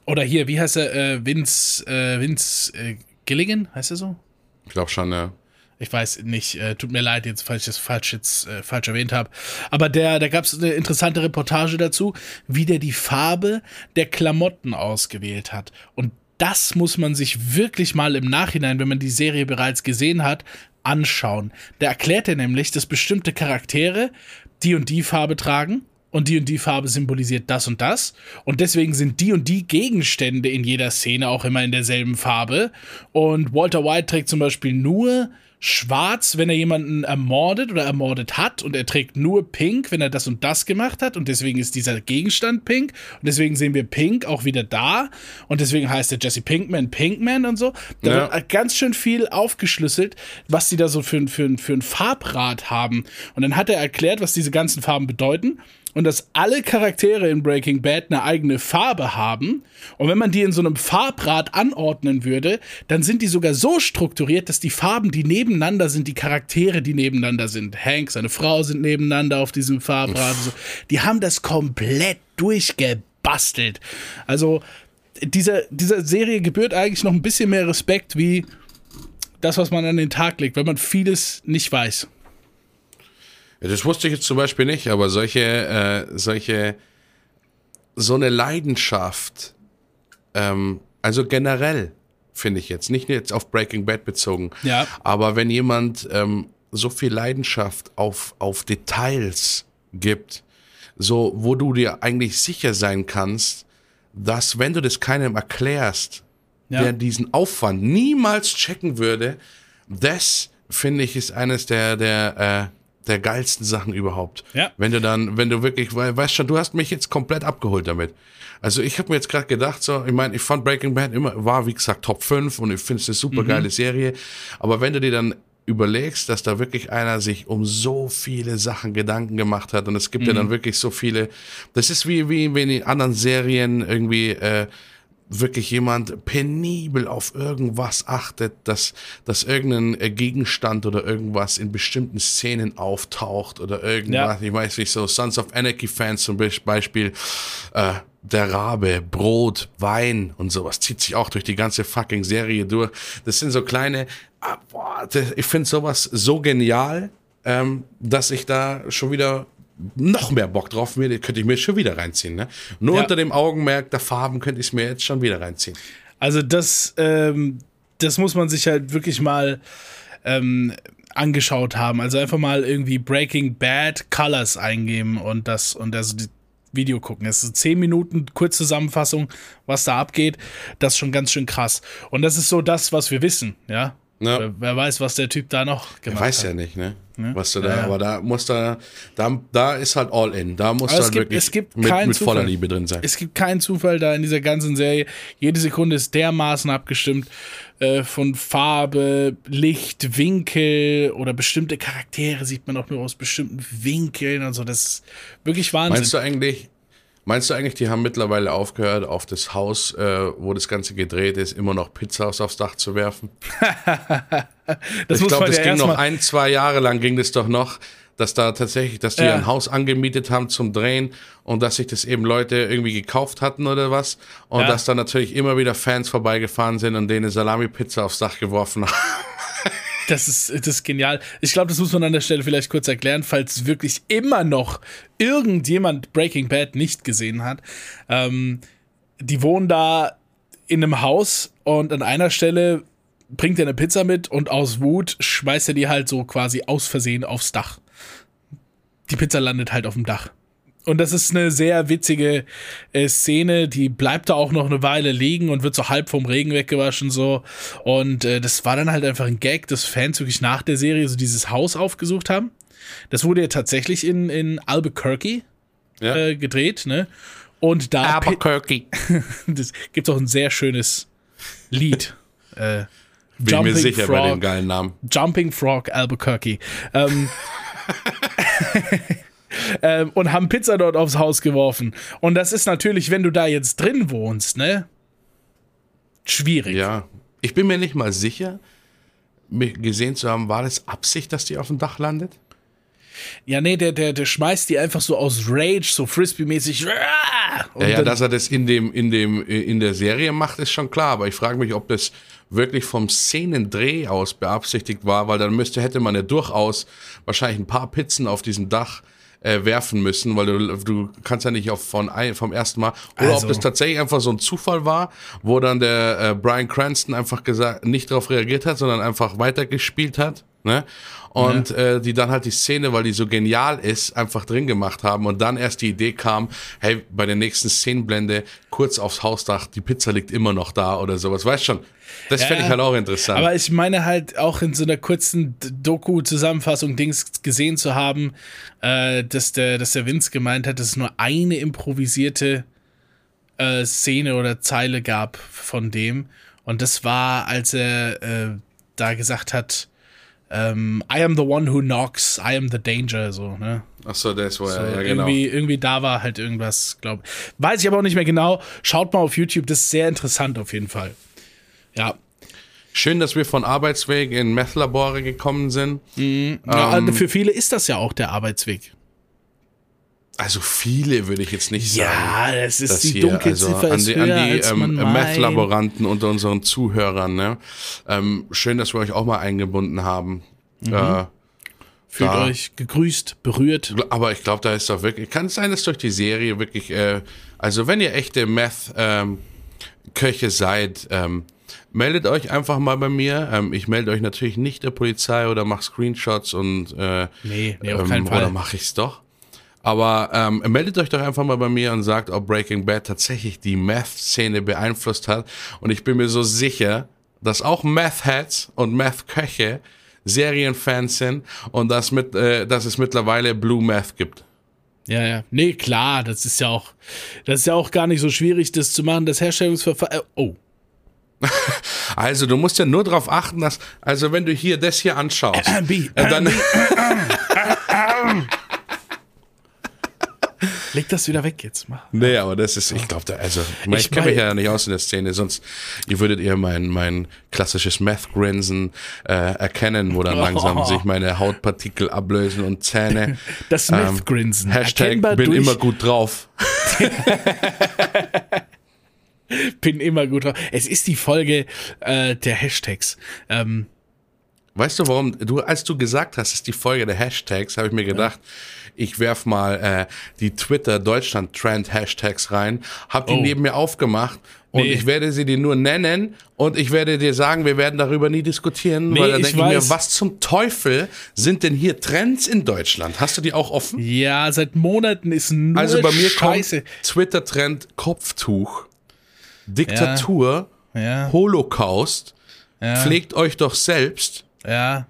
oder hier, wie heißt er? Äh, Vince, äh, Vince äh, Gilligan, heißt er so? ich glaube schon, ja. Ich weiß nicht, äh, tut mir leid jetzt, falls ich das falsch jetzt äh, falsch erwähnt habe. Aber der, da gab es eine interessante Reportage dazu, wie der die Farbe der Klamotten ausgewählt hat. Und das muss man sich wirklich mal im Nachhinein, wenn man die Serie bereits gesehen hat, anschauen. Da erklärt er nämlich, dass bestimmte Charaktere die und die Farbe tragen und die und die Farbe symbolisiert das und das. Und deswegen sind die und die Gegenstände in jeder Szene auch immer in derselben Farbe. Und Walter White trägt zum Beispiel nur schwarz, wenn er jemanden ermordet oder ermordet hat. Und er trägt nur pink, wenn er das und das gemacht hat. Und deswegen ist dieser Gegenstand pink. Und deswegen sehen wir pink auch wieder da. Und deswegen heißt er Jesse Pinkman Pinkman und so. Da Ja. wird ganz schön viel aufgeschlüsselt, was die da so für, ein- für, für ein Farbrad haben. Und dann hat er erklärt, was diese ganzen Farben bedeuten. Und dass alle Charaktere in Breaking Bad eine eigene Farbe haben. Und wenn man die in so einem Farbrad anordnen würde, dann sind die sogar so strukturiert, dass die Farben, die nebeneinander sind, die Charaktere, die nebeneinander sind. Hank, seine Frau sind nebeneinander auf diesem Farbrad. So. Die haben das komplett durchgebastelt. Also dieser, dieser Serie gebührt eigentlich noch ein bisschen mehr Respekt wie das, was man an den Tag legt, weil man vieles nicht weiß. Das wusste ich jetzt zum Beispiel nicht, aber solche, äh, solche, so eine Leidenschaft, ähm, also generell, finde ich jetzt, nicht nur jetzt auf Breaking Bad bezogen, Ja. aber wenn jemand ähm, so viel Leidenschaft auf, auf Details gibt, so, wo du dir eigentlich sicher sein kannst, dass wenn du das keinem erklärst, Ja. der diesen Aufwand niemals checken würde, das finde ich ist eines der der äh, der geilsten Sachen überhaupt. Ja. Wenn du dann, wenn du wirklich, weil, weißt schon, du hast mich jetzt komplett abgeholt damit. Also ich habe mir jetzt gerade gedacht, so, ich meine, ich fand Breaking Bad immer, war wie gesagt Top 5 und ich finde es eine super Mhm. geile Serie. Aber wenn du dir dann überlegst, dass da wirklich einer sich um so viele Sachen Gedanken gemacht hat und es gibt ja Mhm. dann wirklich so viele, das ist wie, wie, wie in den anderen Serien irgendwie, äh, wirklich jemand penibel auf irgendwas achtet, dass, dass irgendein äh, Gegenstand oder irgendwas in bestimmten Szenen auftaucht oder irgendwas, ich weiß nicht, so Sons of Anarchy Fans zum Be- Beispiel, äh, der Rabe, Brot, Wein und sowas zieht sich auch durch die ganze fucking Serie durch. Das sind so kleine, ah, boah, das, ich finde sowas so genial, ähm, dass ich da schon wieder noch mehr Bock drauf mir, könnte ich mir schon wieder reinziehen. Ne? Nur Ja. unter dem Augenmerk der Farben könnte ich es mir jetzt schon wieder reinziehen. Also das, ähm, das muss man sich halt wirklich mal ähm, angeschaut haben. Also einfach mal irgendwie Breaking Bad Colors eingeben und das und das Video gucken. Es ist zehn Minuten Kurzzusammenfassung, was da abgeht. Das ist schon ganz schön krass. Und das ist so das, was wir wissen, ja. Ja. Wer, wer weiß, was der Typ da noch gemacht weiß hat. ja nicht, ne? Was du da, Ja, ja. aber da muss da, da, da ist halt all in. Da muss es halt wirklich es gibt mit, keinen mit voller Zufall. Liebe drin sein. Es gibt keinen Zufall da in dieser ganzen Serie. Jede Sekunde ist dermaßen abgestimmt äh, von Farbe, Licht, Winkel oder bestimmte Charaktere sieht man auch nur aus bestimmten Winkeln und so. Das ist wirklich Wahnsinn. Meinst du eigentlich, meinst du eigentlich, die haben mittlerweile aufgehört, auf das Haus, äh, wo das Ganze gedreht ist, immer noch Pizzas aufs Dach zu werfen? das ich glaube, das ja ging noch ein, zwei Jahre lang ging das doch noch, dass da tatsächlich, dass die Ja. ein Haus angemietet haben zum Drehen und dass sich das eben Leute irgendwie gekauft hatten oder was und Ja. dass da natürlich immer wieder Fans vorbeigefahren sind und denen Salami-Pizza aufs Dach geworfen haben. Das ist, das ist genial. Ich glaube, das muss man an der Stelle vielleicht kurz erklären, falls wirklich immer noch irgendjemand Breaking Bad nicht gesehen hat. Ähm, die wohnen da in einem Haus und an einer Stelle bringt er eine Pizza mit und aus Wut schmeißt er die halt so quasi aus Versehen aufs Dach. Die Pizza landet halt auf dem Dach. Und das ist eine sehr witzige äh, Szene, die bleibt da auch noch eine Weile liegen und wird so halb vom Regen weggewaschen so. Und äh, das war dann halt einfach ein Gag, dass Fans wirklich nach der Serie so dieses Haus aufgesucht haben. Das wurde ja tatsächlich in, in Albuquerque Ja. äh, gedreht, ne? Und da Albuquerque. das gibt auch ein sehr schönes Lied. äh, Bin mir sicher bei dem geilen Namen. Jumping Frog Albuquerque. Ähm, ähm, und haben Pizza dort aufs Haus geworfen. Und das ist natürlich, wenn du da jetzt drin wohnst, ne? Schwierig. Ja. Ich bin mir nicht mal sicher, mich gesehen zu haben, war das Absicht, dass die auf dem Dach landet? Ja, nee, der, der, der schmeißt die einfach so aus Rage, so Frisbee-mäßig. Ja, ja, dass er das in dem, in dem, in der Serie macht, ist schon klar. Aber ich frage mich, ob das wirklich vom Szenendreh aus beabsichtigt war, weil dann müsste, hätte man ja durchaus wahrscheinlich ein paar Pizzen auf diesem Dach äh, werfen müssen, weil du, du kannst ja nicht auf von ein, vom ersten Mal. Oder Also- ob das tatsächlich einfach so ein Zufall war, wo dann der äh, Brian Cranston einfach gesagt, nicht darauf reagiert hat, sondern einfach weitergespielt hat. Ne? Und äh, die dann halt die Szene, weil die so genial ist, einfach drin gemacht haben und dann erst die Idee kam, hey, bei der nächsten Szenenblende kurz aufs Hausdach, die Pizza liegt immer noch da oder sowas. Weißt schon, das Ja, fände ich halt auch interessant. Aber ich meine halt auch in so einer kurzen Doku-Zusammenfassung Dings gesehen zu haben, äh, dass, der, dass der Vince gemeint hat, dass es nur eine improvisierte äh, Szene oder Zeile gab von dem. Und das war, als er äh, da gesagt hat, ähm, I am the one who knocks, I am the danger, so, ne? Ach so, das war So, ja, ja genau. irgendwie, irgendwie da war halt irgendwas, glaube Weiß ich aber auch nicht mehr genau. Schaut mal auf YouTube, das ist sehr interessant auf jeden Fall. Ja. Schön, dass wir von Arbeitsweg in Meth-Labore gekommen sind. ja Ähm. für viele ist das ja auch der Arbeitsweg. Also viele würde ich jetzt nicht sagen. Ja, das ist die hier, Dunkelziffer also an die, an die ähm, meint. Meth-Laboranten unter unseren Zuhörern. Ne? Ähm, schön, dass wir euch auch mal eingebunden haben. Mhm. Äh, Fühlt da- euch gegrüßt, berührt. aber ich glaube, da ist doch wirklich, kann es sein, dass durch die Serie wirklich, äh, also wenn ihr echte Meth-Köche seid, ähm, meldet euch einfach mal bei mir. Ähm, ich melde euch natürlich nicht der Polizei oder mache Screenshots und äh, Nee, nee, auf keinen Fall. oder mache ich's doch. Aber ähm, meldet euch doch einfach mal bei mir und sagt, ob Breaking Bad tatsächlich die Meth-Szene beeinflusst hat. Und ich bin mir so sicher, dass auch Meth-Heads und Meth-Köche Serienfans sind und dass, mit, äh, dass es mittlerweile Blue Meth gibt. Ja, ja. Nee, klar, das ist ja auch, das ist ja auch gar nicht so schwierig, das zu machen. Das Herstellungsverfahren. Äh, oh. Also du musst ja nur darauf achten, dass, also wenn du hier das hier anschaust, B, äh, dann, Leg das wieder weg jetzt. Mach. nee, aber das ist, ich glaube, da, also, ich, ich kenne mich ja nicht aus in der Szene, sonst ihr würdet ihr mein, mein klassisches Meth-Grinsen äh, erkennen, wo dann langsam Oh. sich meine Hautpartikel ablösen und Zähne. Das Meth-Grinsen. Hashtag Erkennbar bin immer gut drauf. Bin immer gut drauf. Es ist die Folge äh, der Hashtags. Ähm, Weißt du, warum du, als du gesagt hast, es ist die Folge der Hashtags, habe ich mir gedacht, ich werf mal äh, die Twitter Deutschland Trend Hashtags rein, hab die Oh. neben mir aufgemacht und Nee. ich werde sie dir nur nennen und ich werde dir sagen, wir werden darüber nie diskutieren, Nee, weil dann denke ich mir, weiß. was zum Teufel sind denn hier Trends in Deutschland? Hast du die auch offen? ja, seit Monaten ist nur Also bei mir Scheiße. kommt Twitter Trend Kopftuch, Diktatur, Ja, Holocaust, ja, pflegt euch doch selbst. ja,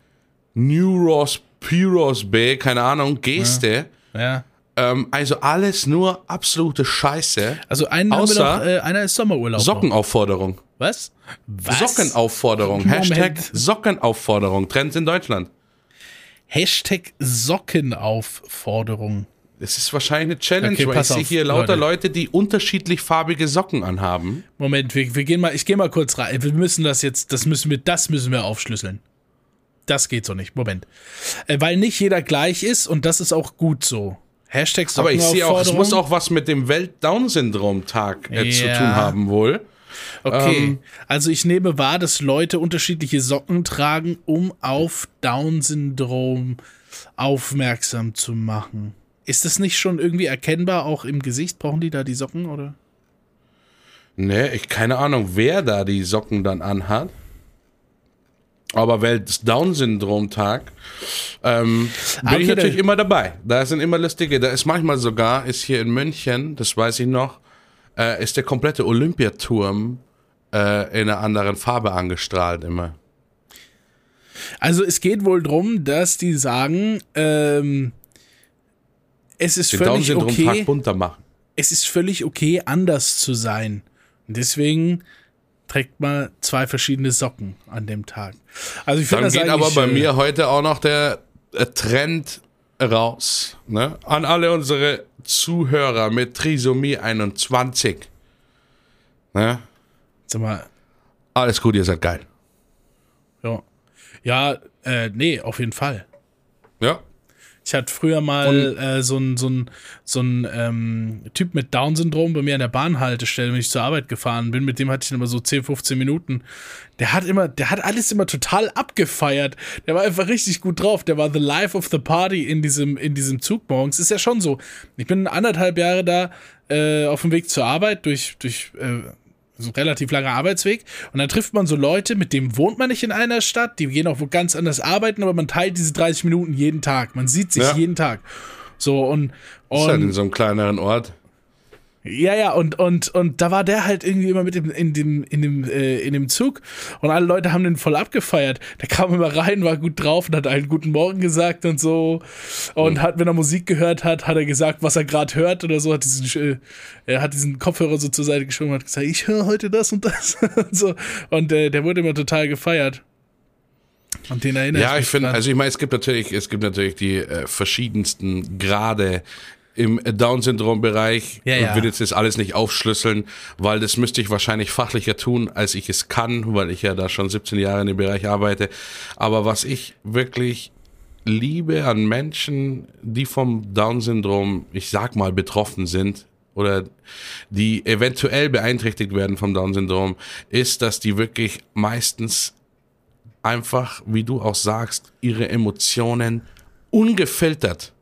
Neuros, Pyros B, keine Ahnung, Geste. ja. Ähm, also alles nur absolute Scheiße. Also einen Außer haben wir noch, äh, einer ist Sommerurlaub. Sockenaufforderung. Was? Was? Sockenaufforderung. Moment. Hashtag Sockenaufforderung. Trends in Deutschland. Hashtag Sockenaufforderung. Das ist wahrscheinlich eine Challenge, Okay, weil ich sehe hier lauter Leute. Leute, die unterschiedlich farbige Socken anhaben. Moment, wir, wir gehen mal, ich gehe mal kurz rein. Wir müssen das jetzt, das müssen wir, das müssen wir aufschlüsseln. Das geht so nicht. Moment. Äh, weil nicht jeder gleich ist und das ist auch gut so. Hashtag Aber ich sehe auch, es muss auch was mit dem Welt-Down-Syndrom-Tag äh, zu Ja. tun haben wohl. Okay, Ähm, also ich nehme wahr, dass Leute unterschiedliche Socken tragen, um auf Down-Syndrom aufmerksam zu machen. Ist das nicht schon irgendwie erkennbar, auch im Gesicht? Brauchen die da die Socken, oder? Ne, ich keine Ahnung, wer da die Socken dann anhat. Aber Welt-Down-Syndrom-Tag ähm, bin okay, ich natürlich immer dabei. Da sind immer lustige. Da ist manchmal sogar, ist hier in München, das weiß ich noch, äh, ist der komplette Olympiaturm äh, in einer anderen Farbe angestrahlt immer. Also es geht wohl drum, dass die sagen, ähm, es ist Den völlig okay, es ist völlig okay, anders zu sein. Und deswegen trägt man zwei verschiedene Socken an dem Tag. Also ich finde Dann das geht aber bei mir heute auch noch der äh, Trend raus. Ne? An alle unsere Zuhörer mit Trisomie 21. Ne? Sag mal, Alles gut, ihr seid geil. ja, ja äh, nee, auf jeden Fall. Ich hatte früher mal äh, so ein so ein, so ein ähm, Typ mit Down-Syndrom bei mir an der Bahnhaltestelle, wenn ich zur Arbeit gefahren bin. Mit dem hatte ich dann immer so 10, 15 Minuten. Der hat immer, der hat alles immer total abgefeiert. Der war einfach richtig gut drauf. Der war the life of the party in diesem, in diesem Zug morgens. Ist ja schon so. Ich bin anderthalb Jahre da äh, auf dem Weg zur Arbeit durch, durch äh, so ein relativ langer Arbeitsweg. Und dann trifft man so Leute, mit denen wohnt man nicht in einer Stadt, die gehen auch wo ganz anders arbeiten, aber man teilt diese 30 Minuten jeden Tag. Man sieht sich Ja. jeden Tag. So und, Ist halt in und so einem kleineren Ort. Ja, ja, und, und, und da war der halt irgendwie immer mit dem, in dem, in dem, äh, in dem Zug und alle Leute haben den voll abgefeiert. Der kam immer rein, war gut drauf und hat einen guten Morgen gesagt und so. Und hat, wenn er Musik gehört hat, hat er gesagt, was er gerade hört oder so, hat diesen, äh, er hat diesen Kopfhörer so zur Seite geschoben und hat gesagt, ich höre heute das und das und so. Und äh, der wurde immer total gefeiert. Und den erinnere Ja, ich finde, also ich meine, es gibt natürlich, es gibt natürlich die äh, verschiedensten Grade im Down-Syndrom-Bereich. Ja, Ich ja. will jetzt das alles nicht aufschlüsseln, weil das müsste ich wahrscheinlich fachlicher tun, als ich es kann, weil ich ja da schon 17 Jahre in dem Bereich arbeite. Aber was ich wirklich liebe an Menschen, die vom Down-Syndrom, ich sag mal, betroffen sind, oder die eventuell beeinträchtigt werden vom Down-Syndrom, ist, dass die wirklich meistens einfach, wie du auch sagst, ihre Emotionen ungefiltert,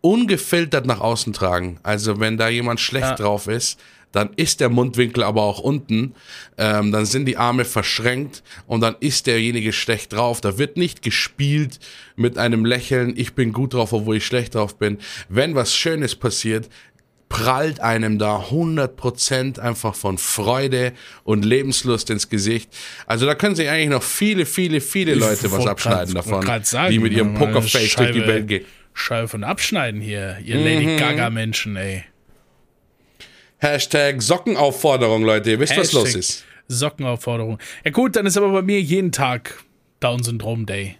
ungefiltert nach außen tragen. Also wenn da jemand schlecht Ja. drauf ist, dann ist der Mundwinkel aber auch unten, ähm, dann sind die Arme verschränkt und dann ist derjenige schlecht drauf. Da wird nicht gespielt mit einem Lächeln, ich bin gut drauf, obwohl ich schlecht drauf bin. Wenn was Schönes passiert, prallt einem da 100% einfach von Freude und Lebenslust ins Gesicht. Also da können sich eigentlich noch viele, viele, viele Leute was abschneiden davon, sagen, die mit ihrem eine Pokerface durch die Welt gehen. Scheibe von abschneiden hier, ihr Mhm. Lady Gaga-Menschen, ey. Hashtag Sockenaufforderung, Leute. Ihr wisst, was los Hashtag ist. Sockenaufforderung. Ja gut, dann ist aber bei mir jeden Tag Down-Syndrom-Day.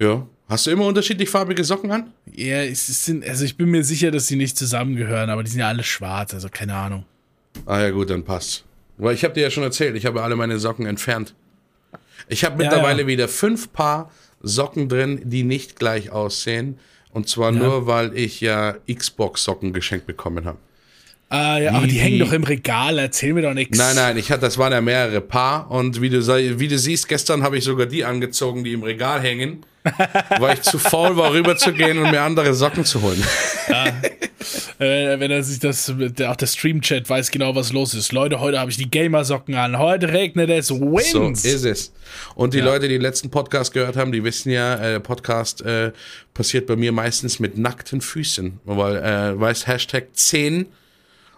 Ja. Hast du immer unterschiedlich farbige Socken an? Ja, es sind, also ich bin mir sicher, dass die nicht zusammengehören, aber die sind ja alle schwarz, also keine Ahnung. Ah ja gut, dann passt. Weil ich habe dir ja schon erzählt, ich habe alle meine Socken entfernt. Ich habe Ja, mittlerweile ja. wieder fünf Paar Socken drin, die nicht gleich aussehen. Und zwar nur, weil ich ja Xbox-Socken geschenkt bekommen habe. Ah, ja, aber die hängen doch im Regal, erzähl mir doch nichts. Nein, nein, ich hatte, das waren ja mehrere Paar und wie du, wie du siehst, gestern habe ich sogar die angezogen, die im Regal hängen, weil ich zu faul war, rüberzugehen und mir andere Socken zu holen. Äh, wenn er sich das, der, auch der Stream-Chat weiß genau, was los ist. Leute, heute habe ich die Gamer-Socken an. Heute regnet es So Wins. ist es. Und die Leute, die den letzten Podcast gehört haben, die wissen ja, äh, Podcast äh, passiert bei mir meistens mit nackten Füßen, weil, äh, weißt, Hashtag 10.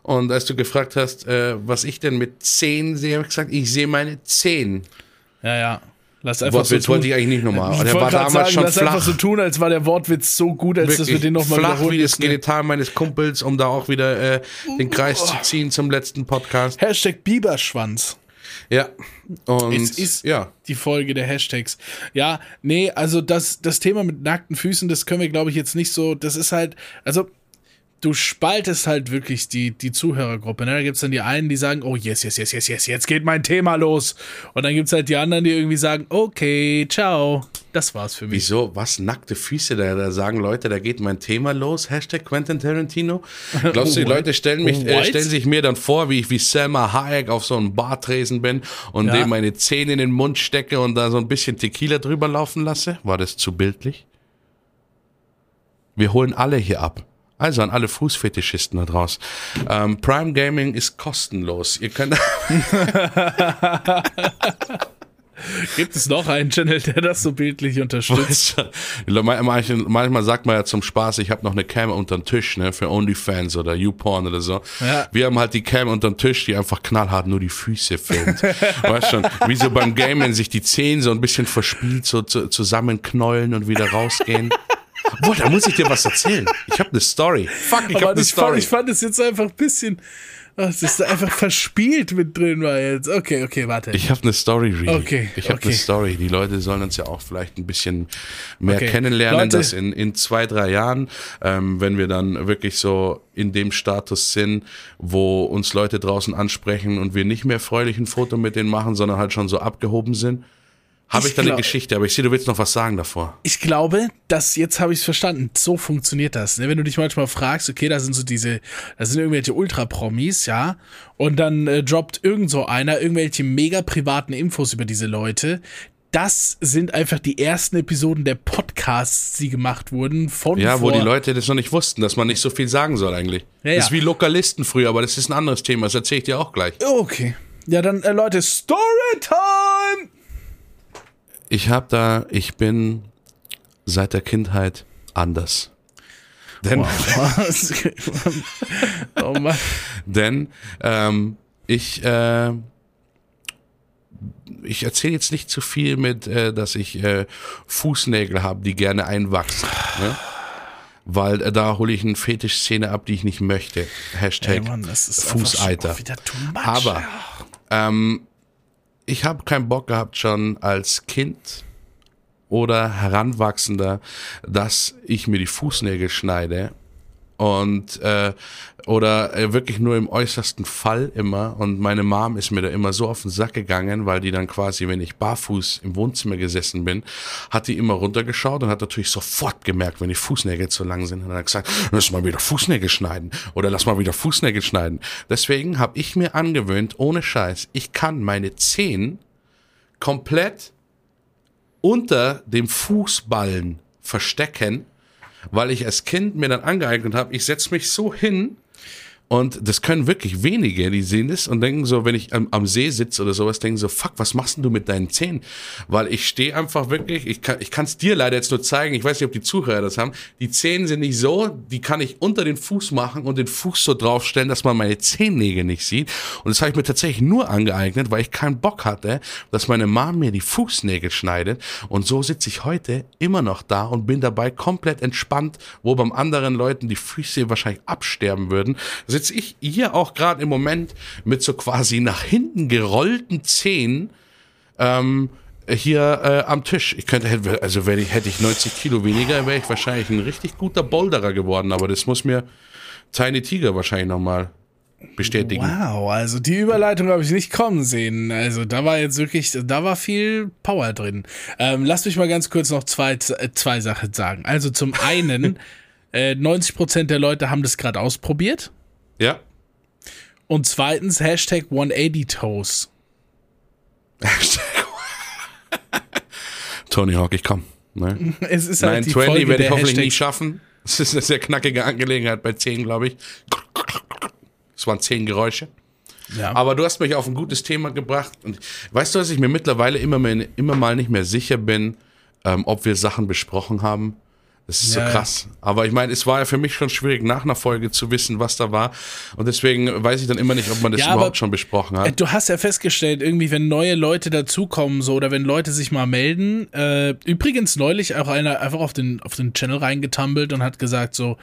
Und als du gefragt hast, äh, was ich denn mit 10 sehe, habe ich gesagt, ich sehe meine 10. ja, ja. Lass einfach Wortwitz so tun. wollte ich eigentlich nicht nochmal. Der war damals sagen, schon lass einfach flach. so tun, als war der Wortwitz so gut, als dass wir Wirklich den nochmal flach wie das müssen. Genital meines Kumpels, um da auch wieder äh, den Kreis zu ziehen zum letzten Podcast. Hashtag Biberschwanz. Ja. Und Es ist ja. die Folge der Hashtags. Ja, nee, also das, das Thema mit nackten Füßen, das können wir, glaube ich, jetzt nicht so. Das ist halt, also du spaltest halt wirklich die, die Zuhörergruppe. Ne? Da gibt es dann die einen, die sagen, oh yes, yes, yes, yes, yes, jetzt geht mein Thema los. Und dann gibt es halt die anderen, die irgendwie sagen, okay, ciao. Das war's für mich. Wieso? Was? Nackte Füße? Da, da sagen Leute, da geht mein Thema los. Hashtag Quentin Tarantino. Glaubst du, die? Leute stellen, mich, äh, stellen sich mir dann vor, wie ich wie Selma Hayek auf so einem Bartresen bin und Ja. dem meine Zähne in den Mund stecke und da so ein bisschen Tequila drüber laufen lasse? War das zu bildlich? Wir holen alle hier ab. Also an alle Fußfetischisten da draußen. Ähm, Prime Gaming ist kostenlos. Ihr könnt. Gibt es noch einen Channel, der das so bildlich unterstützt? manchmal, manchmal sagt man ja zum Spaß, ich habe noch eine Cam unter den Tisch, ne, für OnlyFans oder YouPorn oder so. Ja. Wir haben halt die Cam unter den Tisch, die einfach knallhart nur die Füße filmt. weißt schon, wie so beim Gamen sich die Zehen so ein bisschen verspielt, so zu, zusammenknäulen und wieder rausgehen. Boah, da muss ich dir was erzählen. Ich habe eine Story. Fuck, ich habe eine Story. Fand, ich fand es jetzt einfach ein bisschen es ist einfach verspielt mit drin war jetzt. Okay, okay, warte. Ich habe eine Story, really. Okay. Ich habe okay. eine Story. Die Leute sollen uns ja auch vielleicht ein bisschen mehr okay. kennenlernen, Leute. dass in, in zwei, drei Jahren, ähm, wenn wir dann wirklich so in dem Status sind, wo uns Leute draußen ansprechen und wir nicht mehr freulich ein Foto mit denen machen, sondern halt schon so abgehoben sind, habe ich, ich da eine Geschichte, aber ich sehe, du willst noch was sagen davor. Ich glaube, dass jetzt habe ich es verstanden. So funktioniert das. Ne? Wenn du dich manchmal fragst, okay, da sind so diese, da sind irgendwelche Ultra-Promis, ja, und dann äh, droppt irgend so einer irgendwelche mega privaten Infos über diese Leute. Das sind einfach die ersten Episoden der Podcasts, die gemacht wurden von Ja, wo die Leute das noch nicht wussten, dass man nicht so viel sagen soll eigentlich. Ja, ja. Das ist wie Lokalisten früher, aber das ist ein anderes Thema. Das erzähle ich dir auch gleich. Okay. Ja, dann äh, Leute, Storytime! Ich habe da, ich bin seit der Kindheit anders. Denn, wow. oh Mann. denn ähm, ich, äh, ich erzähle jetzt nicht zu viel mit, äh, dass ich äh, Fußnägel habe, die gerne einwachsen. Ne? Weil äh, da hole ich eine Fetischszene ab, die ich nicht möchte. Hashtag Ey Mann, Fußeiter. Aber ähm, ich habe keinen Bock gehabt schon als Kind oder Heranwachsender, dass ich mir die Fußnägel schneide und äh, oder äh, wirklich nur im äußersten Fall immer und meine Mom ist mir da immer so auf den Sack gegangen, weil die dann quasi, wenn ich barfuß im Wohnzimmer gesessen bin, hat die immer runtergeschaut und hat natürlich sofort gemerkt, wenn die Fußnägel zu lang sind und hat gesagt, lass mal wieder Fußnägel schneiden oder lass mal wieder Fußnägel schneiden. Deswegen habe ich mir angewöhnt, ohne Scheiß, ich kann meine Zehen komplett unter dem Fußballen verstecken weil ich als Kind mir dann angeeignet habe, ich setze mich so hin und das können wirklich wenige, die sehen das und denken so, wenn ich am, am See sitze oder sowas, denken so, fuck, was machst denn du mit deinen Zähnen? Weil ich stehe einfach wirklich, ich kann ich es dir leider jetzt nur zeigen, ich weiß nicht, ob die Zuhörer das haben, die Zähne sind nicht so, die kann ich unter den Fuß machen und den Fuß so draufstellen, dass man meine Zehennägel nicht sieht. Und das habe ich mir tatsächlich nur angeeignet, weil ich keinen Bock hatte, dass meine Mom mir die Fußnägel schneidet. Und so sitze ich heute immer noch da und bin dabei komplett entspannt, wo beim anderen Leuten die Füße wahrscheinlich absterben würden sitze ich hier auch gerade im Moment mit so quasi nach hinten gerollten Zehen ähm, hier äh, am Tisch. Ich könnte, also wenn ich, hätte ich 90 Kilo weniger, wäre ich wahrscheinlich ein richtig guter Boulderer geworden, aber das muss mir Tiny Tiger wahrscheinlich nochmal bestätigen. Wow, also die Überleitung habe ich nicht kommen sehen. Also da war jetzt wirklich, da war viel Power drin. Ähm, lass mich mal ganz kurz noch zwei, zwei Sachen sagen. Also zum einen, äh, 90% der Leute haben das gerade ausprobiert. Ja. Und zweitens Hashtag 180 Toes. Tony Hawk, ich komm. Ne? Es ist halt 920 werde ich hoffentlich Hashtag. nicht schaffen. Das ist eine sehr knackige Angelegenheit bei 10, glaube ich. Es waren 10 Geräusche. Ja. Aber du hast mich auf ein gutes Thema gebracht. Und weißt du, dass ich mir mittlerweile immer, mehr, immer mal nicht mehr sicher bin, ähm, ob wir Sachen besprochen haben? Das ist ja, so krass. Aber ich meine, es war ja für mich schon schwierig, nach einer Folge zu wissen, was da war. Und deswegen weiß ich dann immer nicht, ob man das ja, überhaupt schon besprochen hat. Du hast ja festgestellt, irgendwie, wenn neue Leute dazukommen, so, oder wenn Leute sich mal melden. Äh, übrigens neulich auch einer einfach auf den, auf den Channel reingetumbelt und hat gesagt so,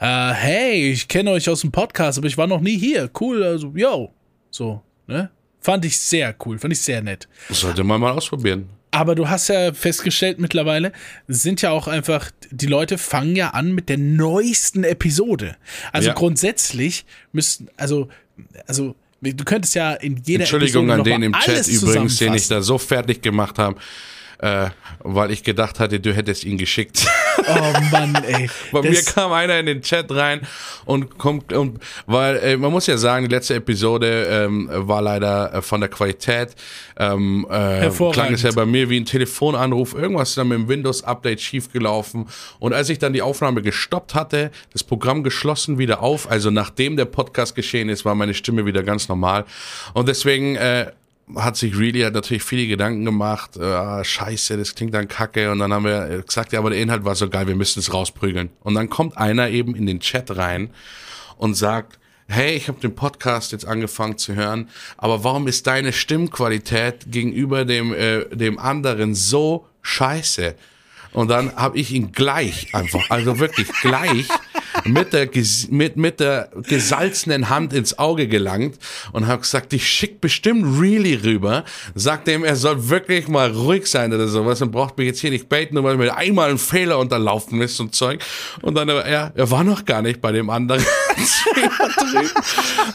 äh, hey, ich kenne euch aus dem Podcast, aber ich war noch nie hier. Cool, also, yo. So, ne? Fand ich sehr cool, fand ich sehr nett. Das sollte man mal ausprobieren. Aber du hast ja festgestellt mittlerweile, sind ja auch einfach, die Leute fangen ja an mit der neuesten Episode. Also ja. grundsätzlich müssten, also, also, du könntest ja in jeder Entschuldigung Episode an den im Chat übrigens, den ich da so fertig gemacht habe äh, weil ich gedacht hatte, du hättest ihn geschickt. Oh Mann, ey. Bei mir kam einer in den Chat rein und kommt, und, weil äh, man muss ja sagen, die letzte Episode ähm, war leider äh, von der Qualität, ähm, äh, klang es ja bei mir wie ein Telefonanruf, irgendwas ist dann mit dem Windows-Update schiefgelaufen und als ich dann die Aufnahme gestoppt hatte, das Programm geschlossen wieder auf, also nachdem der Podcast geschehen ist, war meine Stimme wieder ganz normal und deswegen äh, hat sich Really halt natürlich viele Gedanken gemacht, äh, scheiße, das klingt dann kacke. Und dann haben wir gesagt, ja, aber der Inhalt war so geil, wir müssen es rausprügeln. Und dann kommt einer eben in den Chat rein und sagt, hey, ich habe den Podcast jetzt angefangen zu hören, aber warum ist deine Stimmqualität gegenüber dem, äh, dem anderen so scheiße? Und dann habe ich ihn gleich einfach, also wirklich gleich mit der, mit, mit der gesalzenen Hand ins Auge gelangt und habe gesagt, ich schick bestimmt Really rüber. Sagt dem, er soll wirklich mal ruhig sein oder sowas und braucht mich jetzt hier nicht baiten, nur weil mir einmal ein Fehler unterlaufen ist und Zeug. Und dann, er, er war noch gar nicht bei dem anderen.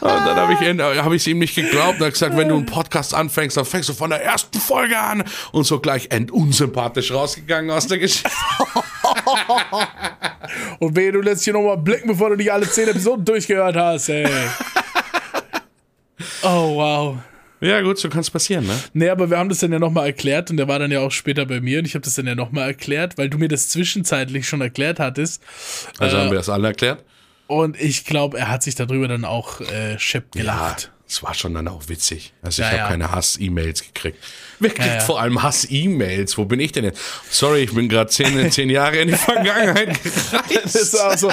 und dann habe ich, hab ich ihm nicht geglaubt und habe gesagt, wenn du einen Podcast anfängst, dann fängst du von der ersten Folge an und so gleich endunsympathisch rausgegangen aus der Geschichte. Und wehe, du lässt hier nochmal blicken, bevor du nicht alle zehn Episoden durchgehört hast, ey. Oh, wow. Ja, gut, so kann es passieren, ne? Nee, aber wir haben das dann ja nochmal erklärt und der war dann ja auch später bei mir und ich habe das dann ja nochmal erklärt, weil du mir das zwischenzeitlich schon erklärt hattest. Also äh, haben wir das alle erklärt? Und ich glaube, er hat sich darüber dann auch äh, schepp gelacht. Ja, es war schon dann auch witzig. Also ich ja, habe ja. keine Hass-E-Mails gekriegt. Wer kriegt ja, vor allem Hass-E-Mails? Wo bin ich denn jetzt? Sorry, ich bin gerade zehn, zehn Jahre in die Vergangenheit gereist. Das ist auch so,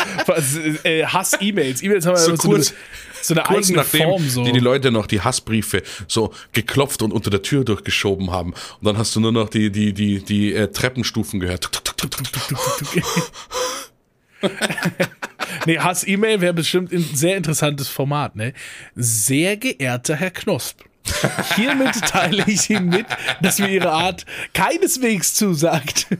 äh, Hass-E-Mails. E-Mails haben wir so, kurz, so eine kurz eigene nachdem Form. So. Die, die Leute noch die Hassbriefe so geklopft und unter der Tür durchgeschoben haben. Und dann hast du nur noch die, die, die, die äh, Treppenstufen gehört. nee, Hass-E-Mail wäre bestimmt ein sehr interessantes Format, ne? Sehr geehrter Herr Knosp. Hiermit teile ich Ihnen mit, dass mir Ihre Art keineswegs zusagt.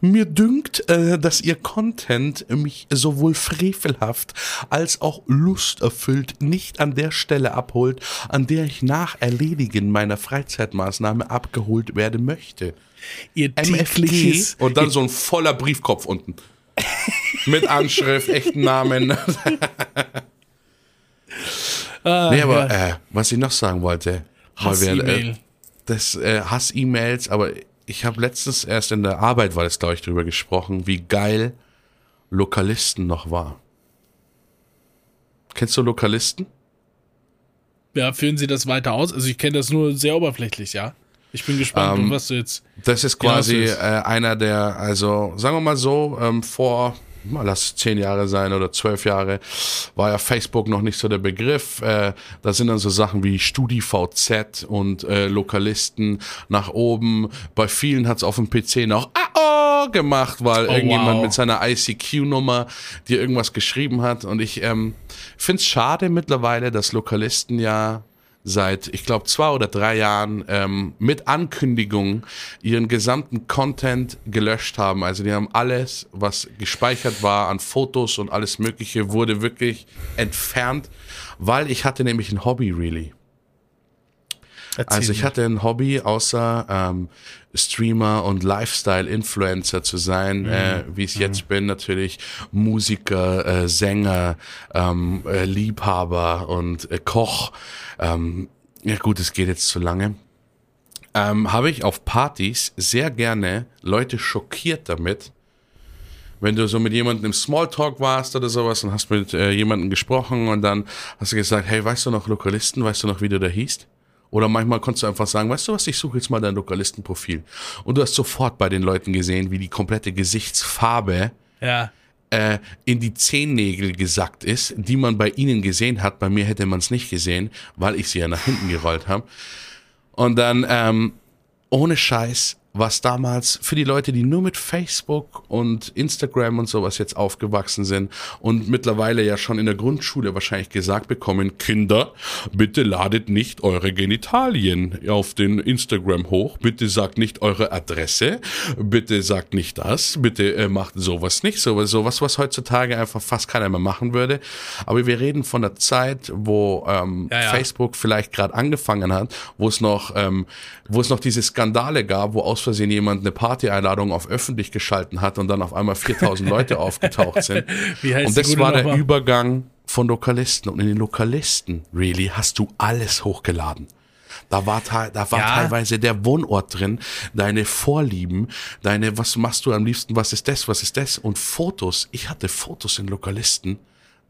Mir dünkt, äh, dass Ihr Content mich sowohl frevelhaft als auch lusterfüllt nicht an der Stelle abholt, an der ich nach Erledigen meiner Freizeitmaßnahme abgeholt werden möchte. Ihr tägliches... Und dann so ein voller Briefkopf unten. Mit Anschrift, echten Namen. Ah, nee, aber ja. äh, was ich noch sagen wollte, Hass-E-Mail. Äh, das äh, Hass-E-Mails, aber ich habe letztens erst in der Arbeit, war das glaube ich drüber gesprochen, wie geil Lokalisten noch war. Kennst du Lokalisten? Ja, führen Sie das weiter aus? Also ich kenne das nur sehr oberflächlich, ja. Ich bin gespannt, ähm, was du jetzt. Das ist quasi äh, einer der, also sagen wir mal so, ähm, vor lass zehn Jahre sein oder zwölf Jahre, war ja Facebook noch nicht so der Begriff. Äh, da sind dann so Sachen wie StudiVZ und äh, Lokalisten nach oben. Bei vielen hat es auf dem PC noch ah, oh gemacht, weil oh, irgendjemand wow. mit seiner ICQ-Nummer dir irgendwas geschrieben hat. Und ich ähm, finde es schade mittlerweile, dass Lokalisten ja seit, ich glaube, zwei oder drei Jahren ähm, mit Ankündigung ihren gesamten Content gelöscht haben. Also die haben alles, was gespeichert war an Fotos und alles Mögliche, wurde wirklich entfernt, weil ich hatte nämlich ein Hobby, really. Erzähl also ich hatte ein Hobby, außer ähm, Streamer und Lifestyle-Influencer zu sein, mhm. äh, wie ich mhm. jetzt bin, natürlich Musiker, äh, Sänger, ähm, äh, Liebhaber und äh, Koch. Ähm, ja gut, es geht jetzt zu lange. Ähm, Habe ich auf Partys sehr gerne Leute schockiert damit, wenn du so mit jemandem im Smalltalk warst oder sowas und hast mit äh, jemandem gesprochen und dann hast du gesagt, hey, weißt du noch Lokalisten, weißt du noch, wie du da hießt? Oder manchmal konntest du einfach sagen, weißt du was, ich suche jetzt mal dein Lokalistenprofil. Und du hast sofort bei den Leuten gesehen, wie die komplette Gesichtsfarbe ja. äh, in die Zehennägel gesackt ist, die man bei ihnen gesehen hat. Bei mir hätte man es nicht gesehen, weil ich sie ja nach hinten gerollt habe. Und dann, ähm, ohne Scheiß, was damals für die Leute, die nur mit Facebook und Instagram und sowas jetzt aufgewachsen sind und mittlerweile ja schon in der Grundschule wahrscheinlich gesagt bekommen, Kinder, bitte ladet nicht eure Genitalien auf den Instagram hoch, bitte sagt nicht eure Adresse, bitte sagt nicht das, bitte äh, macht sowas nicht, sowas, sowas, was heutzutage einfach fast keiner mehr machen würde. Aber wir reden von der Zeit, wo ähm, ja, ja. Facebook vielleicht gerade angefangen hat, wo es noch, ähm, wo es noch diese Skandale gab, wo aus Versehen jemand eine Partyeinladung auf öffentlich geschalten hat und dann auf einmal 4000 Leute aufgetaucht sind. und das war der Übergang von Lokalisten. Und in den Lokalisten, really, hast du alles hochgeladen. Da war, da war ja. teilweise der Wohnort drin, deine Vorlieben, deine, was machst du am liebsten, was ist das, was ist das? Und Fotos. Ich hatte Fotos in Lokalisten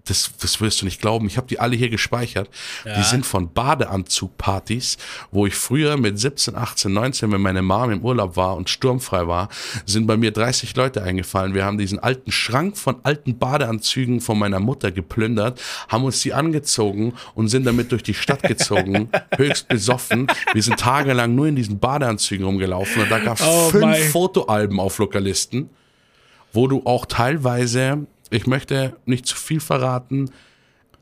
das, das wirst du nicht glauben. Ich habe die alle hier gespeichert. Ja. Die sind von Badeanzugpartys, wo ich früher mit 17, 18, 19, wenn meine Mom im Urlaub war und sturmfrei war, sind bei mir 30 Leute eingefallen. Wir haben diesen alten Schrank von alten Badeanzügen von meiner Mutter geplündert, haben uns die angezogen und sind damit durch die Stadt gezogen, höchst besoffen. Wir sind tagelang nur in diesen Badeanzügen rumgelaufen und da gab es Oh fünf mein. Fotoalben auf Lokalisten, wo du auch teilweise, ich möchte nicht zu viel verraten,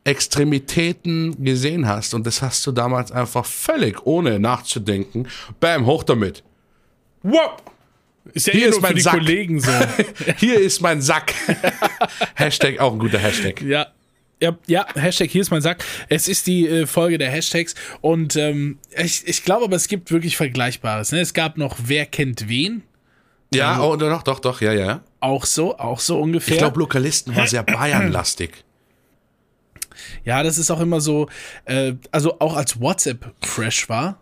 Extremitäten gesehen hast und das hast du damals einfach völlig ohne nachzudenken, bam, hoch damit. Wow, Ist ja Hier eh ist mein Sack. Kollegen so. hier ist mein Sack. Hashtag auch ein guter Hashtag. ja. Ja, ja, Hashtag hier ist mein Sack. Es ist die äh, Folge der Hashtags und ähm, ich, ich glaube aber, es gibt wirklich Vergleichbares. Ne? Es gab noch Wer kennt wen? Ja, oh, doch, doch, doch, ja, ja. Auch so, auch so ungefähr. Ich glaube, Lokalisten war sehr Bayernlastig. ja, das ist auch immer so, äh, also auch als WhatsApp fresh war,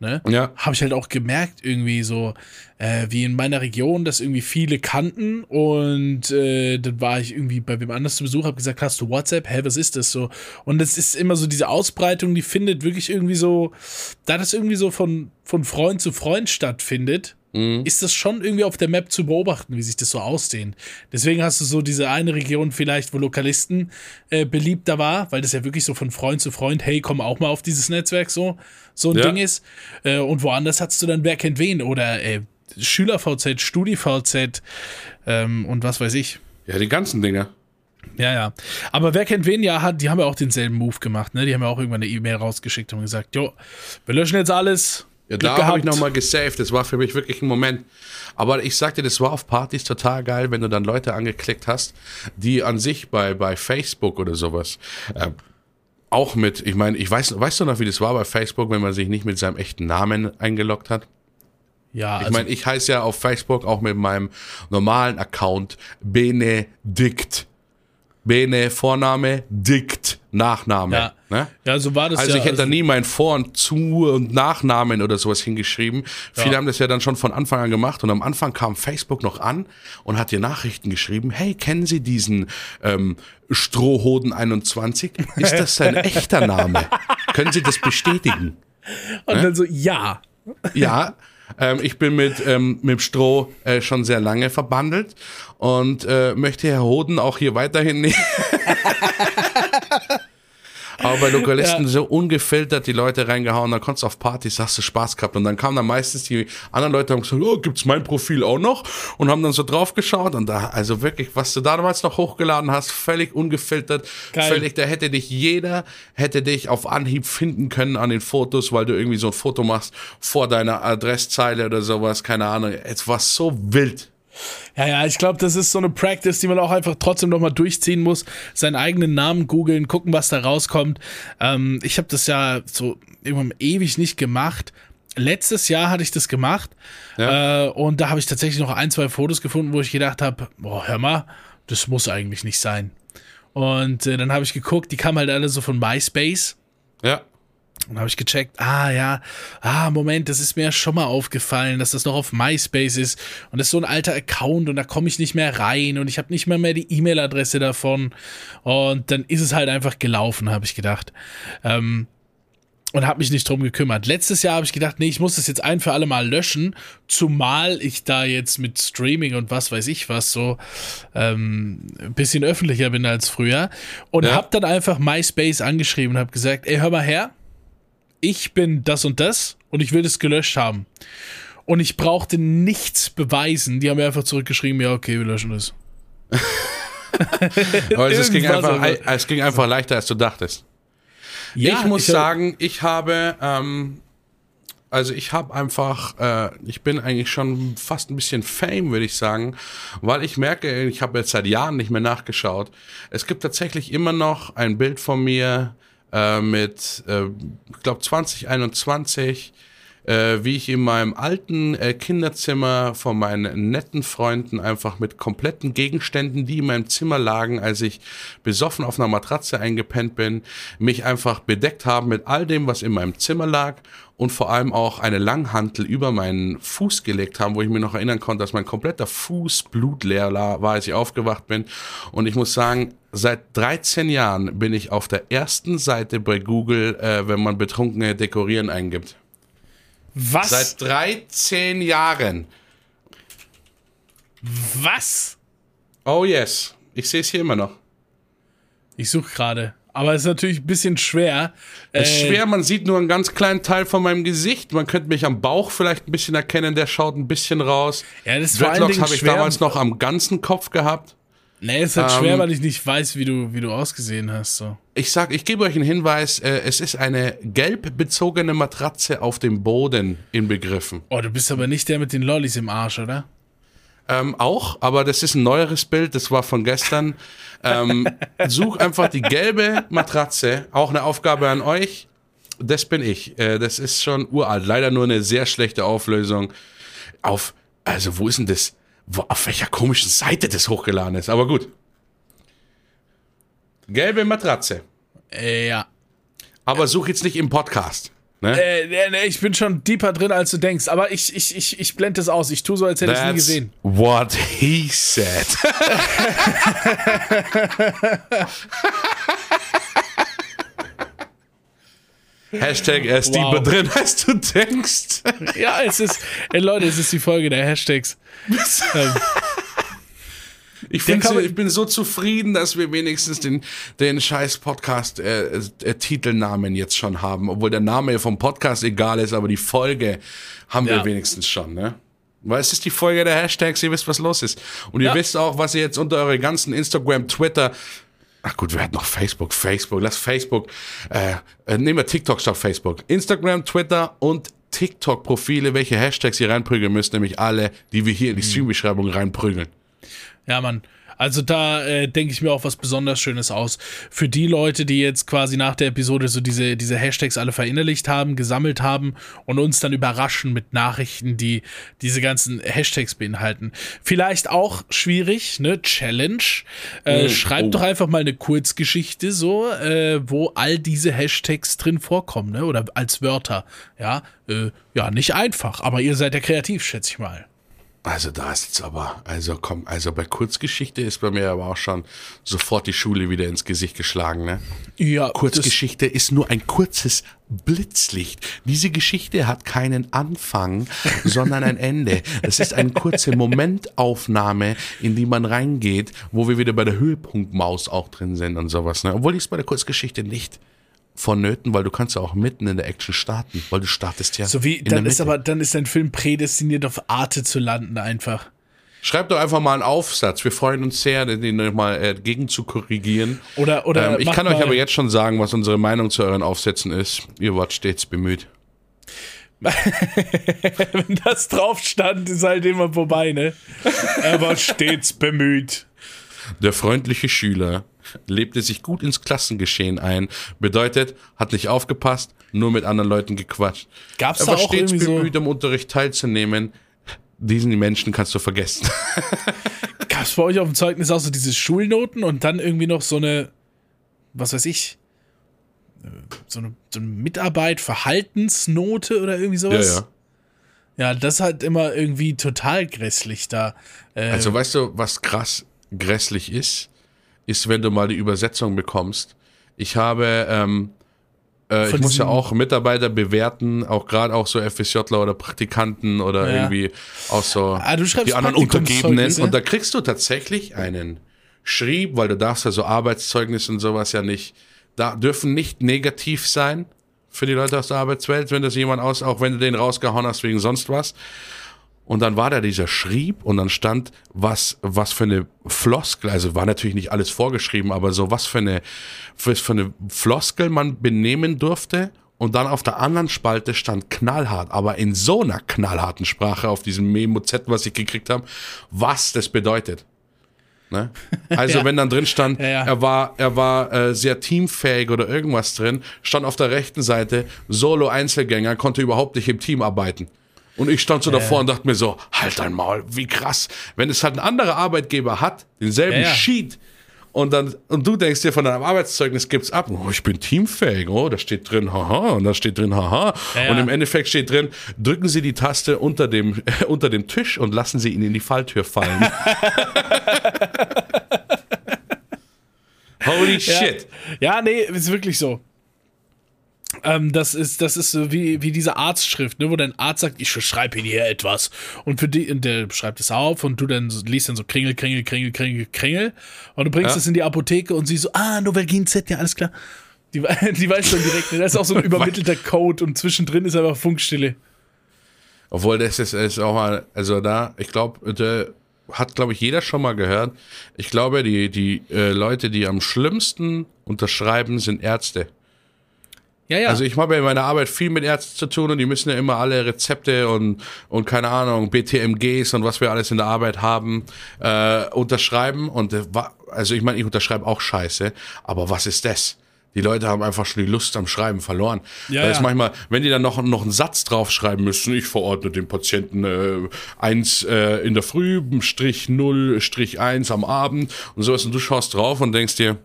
ne? Ja. habe ich halt auch gemerkt, irgendwie so, äh, wie in meiner Region, dass irgendwie viele kannten und äh, dann war ich irgendwie bei wem anders zu Besuch, habe gesagt, hast du WhatsApp? Hä, was ist das so? Und es ist immer so diese Ausbreitung, die findet wirklich irgendwie so, da das irgendwie so von, von Freund zu Freund stattfindet, ist das schon irgendwie auf der Map zu beobachten, wie sich das so ausdehnt. Deswegen hast du so diese eine Region vielleicht, wo Lokalisten äh, beliebter war, weil das ja wirklich so von Freund zu Freund, hey, komm auch mal auf dieses Netzwerk so, so ein Ja. Ding ist. Äh, und woanders hast du dann Wer kennt wen oder äh, Schüler-VZ, Studi-VZ ähm, und was weiß ich. Ja, die ganzen Dinge. Ja, ja. Aber wer kennt wen ja hat, die haben ja auch denselben Move gemacht, ne? Die haben ja auch irgendwann eine E-Mail rausgeschickt und gesagt, jo, wir löschen jetzt alles. Ja, Glück da habe ich nochmal gesaved. Das war für mich wirklich ein Moment. Aber ich sag dir, das war auf Partys total geil, wenn du dann Leute angeklickt hast, die an sich bei, bei Facebook oder sowas äh, auch mit, ich meine, ich weiß, weißt du noch, wie das war bei Facebook, wenn man sich nicht mit seinem echten Namen eingeloggt hat? Ja, also, Ich meine, ich heiße ja auf Facebook auch mit meinem normalen Account Benedikt. Bene Vorname, Dikt Nachname. ja, Ne? ja, so war das Also ja. ich hätte da nie mein Vor- und Zu- und Nachnamen oder sowas hingeschrieben. Viele haben das ja dann schon von Anfang an gemacht und am Anfang kam Facebook noch an und hat dir Nachrichten geschrieben, hey, kennen Sie diesen ähm, Strohhoden 21? Ist das sein echter Name? Können Sie das bestätigen? und dann so, ja. Ja, ähm, ich bin mit, ähm, mit Stroh äh, schon sehr lange verbandelt und äh, möchte Herr Hoden auch hier weiterhin nehmen. Aber bei Lokalisten Ja. so ungefiltert die Leute reingehauen, dann konntest du auf Partys, hast du Spaß gehabt. Und dann kamen dann meistens die anderen Leute und haben gesagt, oh, gibt's mein Profil auch noch? Und haben dann so drauf geschaut und da, also wirklich, was du damals noch hochgeladen hast, völlig ungefiltert, Geil. völlig, da hätte dich jeder, hätte dich auf Anhieb finden können an den Fotos, weil du irgendwie so ein Foto machst vor deiner Adresszeile oder sowas, keine Ahnung. Es war so wild. Ja, ja, ich glaube, das ist so eine Practice, die man auch einfach trotzdem nochmal durchziehen muss. Seinen eigenen Namen googeln, gucken, was da rauskommt. Ähm, ich habe das ja so ewig nicht gemacht. Letztes Jahr hatte ich das gemacht Ja. äh, und da habe ich tatsächlich noch ein, zwei Fotos gefunden, wo ich gedacht habe, boah, hör mal, das muss eigentlich nicht sein. Und äh, dann habe ich geguckt, die kamen halt alle so von MySpace. Ja. Und habe ich gecheckt, ah ja, ah Moment, das ist mir ja schon mal aufgefallen, dass das noch auf MySpace ist und das ist so ein alter Account und da komme ich nicht mehr rein und ich habe nicht mehr mehr die E-Mail-Adresse davon und dann ist es halt einfach gelaufen, habe ich gedacht. Ähm, und habe mich nicht drum gekümmert. Letztes Jahr habe ich gedacht, nee, ich muss das jetzt ein für alle Mal löschen, zumal ich da jetzt mit Streaming und was weiß ich was so ähm, ein bisschen öffentlicher bin als früher und Ja. habe dann einfach MySpace angeschrieben und habe gesagt, ey, hör mal her, ich bin das und das und ich will das gelöscht haben. Und ich brauchte nichts beweisen. Die haben mir einfach zurückgeschrieben, ja, okay, wir löschen das. Aber es ging, einfach, es ging einfach leichter, als du dachtest. Ja, ich muss hab- sagen, ich habe, ähm, also ich habe einfach, äh, ich bin eigentlich schon fast ein bisschen Fame, würde ich sagen, weil ich merke, ich habe jetzt seit Jahren nicht mehr nachgeschaut. Es gibt tatsächlich immer noch ein Bild von mir äh, mit, äh, ich glaube 2021 äh, wie ich in meinem alten äh, Kinderzimmer von meinen netten Freunden einfach mit kompletten Gegenständen, die in meinem Zimmer lagen, als ich besoffen auf einer Matratze eingepennt bin, mich einfach bedeckt haben mit all dem, was in meinem Zimmer lag und vor allem auch eine Langhantel über meinen Fuß gelegt haben, wo ich mir noch erinnern konnte, dass mein kompletter Fuß blutleer war, als ich aufgewacht bin. Und ich muss sagen, seit 13 Jahren bin ich auf der ersten Seite bei Google, äh, wenn man betrunkene Dekorieren eingibt. Was? Seit 13 Jahren. Was? Oh yes. Ich sehe es hier immer noch. Ich suche gerade. Aber es ist natürlich ein bisschen schwer. Es ist Äh, schwer, man sieht nur einen ganz kleinen Teil von meinem Gesicht. Man könnte mich am Bauch vielleicht ein bisschen erkennen, der schaut ein bisschen raus. Ja, das ist Dreadlocks habe ich schwer. damals noch am ganzen Kopf gehabt. Nee, es ist halt schwer, Ähm, weil ich nicht weiß, wie du, wie du ausgesehen hast. So. Ich sag, ich gebe euch einen Hinweis, äh, es ist eine gelb bezogene Matratze auf dem Boden inbegriffen. Oh, du bist aber nicht der mit den Lollis im Arsch, oder? Ähm, auch, aber das ist ein neueres Bild, das war von gestern. Ähm, such einfach die gelbe Matratze, auch eine Aufgabe an euch. Das bin ich. Äh, das ist schon uralt. Leider nur eine sehr schlechte Auflösung. Auf, also wo ist denn das? Wo, auf welcher komischen Seite das hochgeladen ist? Aber gut. Gelbe Matratze. Äh, ja. Aber such jetzt nicht im Podcast. Ne? Äh, nee, nee, ich bin schon deeper drin, als du denkst. Aber ich, ich, ich, ich blende das aus. Ich tue so, als hätte ich es nie gesehen. what he said. Hashtag er ist Wow. deeper drin, als du denkst. Ja, es ist, ey, Leute, es ist die Folge der Hashtags. ähm, Ich, man- ich bin so zufrieden, dass wir wenigstens den, den scheiß Podcast äh, äh, Titelnamen jetzt schon haben. Obwohl der Name vom Podcast egal ist, aber die Folge haben wir Ja. wenigstens schon, ne? Weil es ist die Folge der Hashtags, ihr wisst, was los ist. Und ihr Ja. wisst auch, was ihr jetzt unter eure ganzen Instagram, Twitter, ach gut, wer hat noch Facebook? Facebook, lass Facebook, äh, äh, nehmen wir TikTok statt Facebook. Instagram, Twitter und TikTok-Profile, welche Hashtags ihr reinprügeln müsst, nämlich alle, die wir hier in die Streambeschreibung reinprügeln. Ja, Mann. Also da äh, denke ich mir auch was besonders Schönes aus. Für die Leute, die jetzt quasi nach der Episode so diese, diese Hashtags alle verinnerlicht haben, gesammelt haben und uns dann überraschen mit Nachrichten, die diese ganzen Hashtags beinhalten. Vielleicht auch schwierig, ne? Challenge. Äh, Oh, schreibt oh. doch einfach mal eine Kurzgeschichte so, äh, wo all diese Hashtags drin vorkommen, ne? Oder als Wörter. Ja, äh, ja, nicht einfach, aber ihr seid ja kreativ, schätze ich mal. Also da ist jetzt aber, also komm, also bei Kurzgeschichte ist bei mir aber auch schon sofort die Schule wieder ins Gesicht geschlagen, ne? Ja, Kurzgeschichte ist nur ein kurzes Blitzlicht. Diese Geschichte hat keinen Anfang, sondern ein Ende. Es ist eine kurze Momentaufnahme, in die man reingeht, wo wir wieder bei der Höhepunktmaus auch drin sind und sowas, ne? Obwohl ich es bei der Kurzgeschichte nicht vonnöten, weil du kannst ja auch mitten in der Action starten, weil du startest ja So wie, in der dann ist aber, dann ist dein Film prädestiniert auf Arte zu landen einfach. Schreibt doch einfach mal einen Aufsatz. Wir freuen uns sehr, den nochmal äh, gegen zu korrigieren. Oder, oder Ähm, ich kann euch aber jetzt schon sagen, was unsere Meinung zu euren Aufsätzen ist. Ihr wart stets bemüht. wenn das drauf stand, ist halt immer vorbei, ne? Er war stets bemüht. Der freundliche Schüler lebte sich gut ins Klassengeschehen ein. Bedeutet, hat nicht aufgepasst, nur mit anderen Leuten gequatscht. Gab's er da war auch stets irgendwie so- bemüht, am Unterricht teilzunehmen. Diesen Menschen kannst du vergessen. Gab es bei euch auf dem Zeugnis auch so diese Schulnoten und dann irgendwie noch so eine, was weiß ich, so eine, so eine Mitarbeit, Verhaltensnote oder irgendwie ja, sowas? ja. Ja, das ist halt immer irgendwie total grässlich da. Äh, Also weißt du, was krass grässlich ist? Ist, wenn du mal die Übersetzung bekommst. Ich habe, ähm, äh, ich muss ja auch Mitarbeiter bewerten, auch gerade auch so FSJler oder Praktikanten oder Ja. irgendwie auch so Ah, die anderen Untergebenen. Und da kriegst du tatsächlich einen Schrieb, weil du darfst ja so Arbeitszeugnisse und sowas ja nicht, da dürfen nicht negativ sein für die Leute aus der Arbeitswelt, wenn das jemand aus, auch wenn du den rausgehauen hast wegen sonst was. Und dann war da dieser Schrieb und dann stand, was, was für eine Floskel, also war natürlich nicht alles vorgeschrieben, aber so was für eine, was für eine Floskel man benehmen durfte. Und dann auf der anderen Spalte stand knallhart, aber in so einer knallharten Sprache auf diesem Memo Z, was ich gekriegt habe, was das bedeutet. Ne? Also Ja. wenn dann drin stand, Ja, ja. er war, er war äh, sehr teamfähig oder irgendwas drin, stand auf der rechten Seite, Solo-Einzelgänger, konnte überhaupt nicht im Team arbeiten. Und ich stand so davor und dachte mir so, halt dein Maul, wie krass. Wenn es halt ein anderer Arbeitgeber hat, denselben Ja, ja. Sheet, und dann, und du denkst dir von deinem Arbeitszeugnis gibt's ab, oh, ich bin teamfähig, oh, da steht drin, haha, und da steht drin, haha. Ja, ja. Und im Endeffekt steht drin, drücken Sie die Taste unter dem, unter dem Tisch und lassen Sie ihn in die Falltür fallen. Holy shit. Ja, nee, ist wirklich so. Ähm, das ist, das ist so wie, wie diese Arztschrift, ne, wo dein Arzt sagt, ich schreibe Ihnen hier etwas. Und für die, und der schreibt es auf und du dann so, liest dann so Kringel, Kringel, Kringel, Kringel, Kringel. Und du bringst Ja. es in die Apotheke und sie so, ah, Novalgin Z, ja, alles klar. Die, die weiß schon direkt, ne? da ist auch so ein übermittelter Code und zwischendrin ist einfach Funkstille. Obwohl, das ist, ist auch mal, also da, ich glaube, hat, glaube ich, jeder schon mal gehört. Ich glaube, die, die äh, Leute, die am schlimmsten unterschreiben, sind Ärzte. Ja, ja. Also ich habe ja in meiner Arbeit viel mit Ärzten zu tun und die müssen ja immer alle Rezepte und, und keine Ahnung, BTMGs und was wir alles in der Arbeit haben, äh, unterschreiben. Und äh, also ich meine, ich unterschreibe auch Scheiße, aber was ist das? Die Leute haben einfach schon die Lust am Schreiben verloren. Ja, da ist ja. manchmal, wenn die dann noch, noch einen Satz draufschreiben müssen, ich verordne dem Patienten äh, eins äh, in der Früh, Strich 0, Strich 1 am Abend und sowas und du schaust drauf und denkst dir,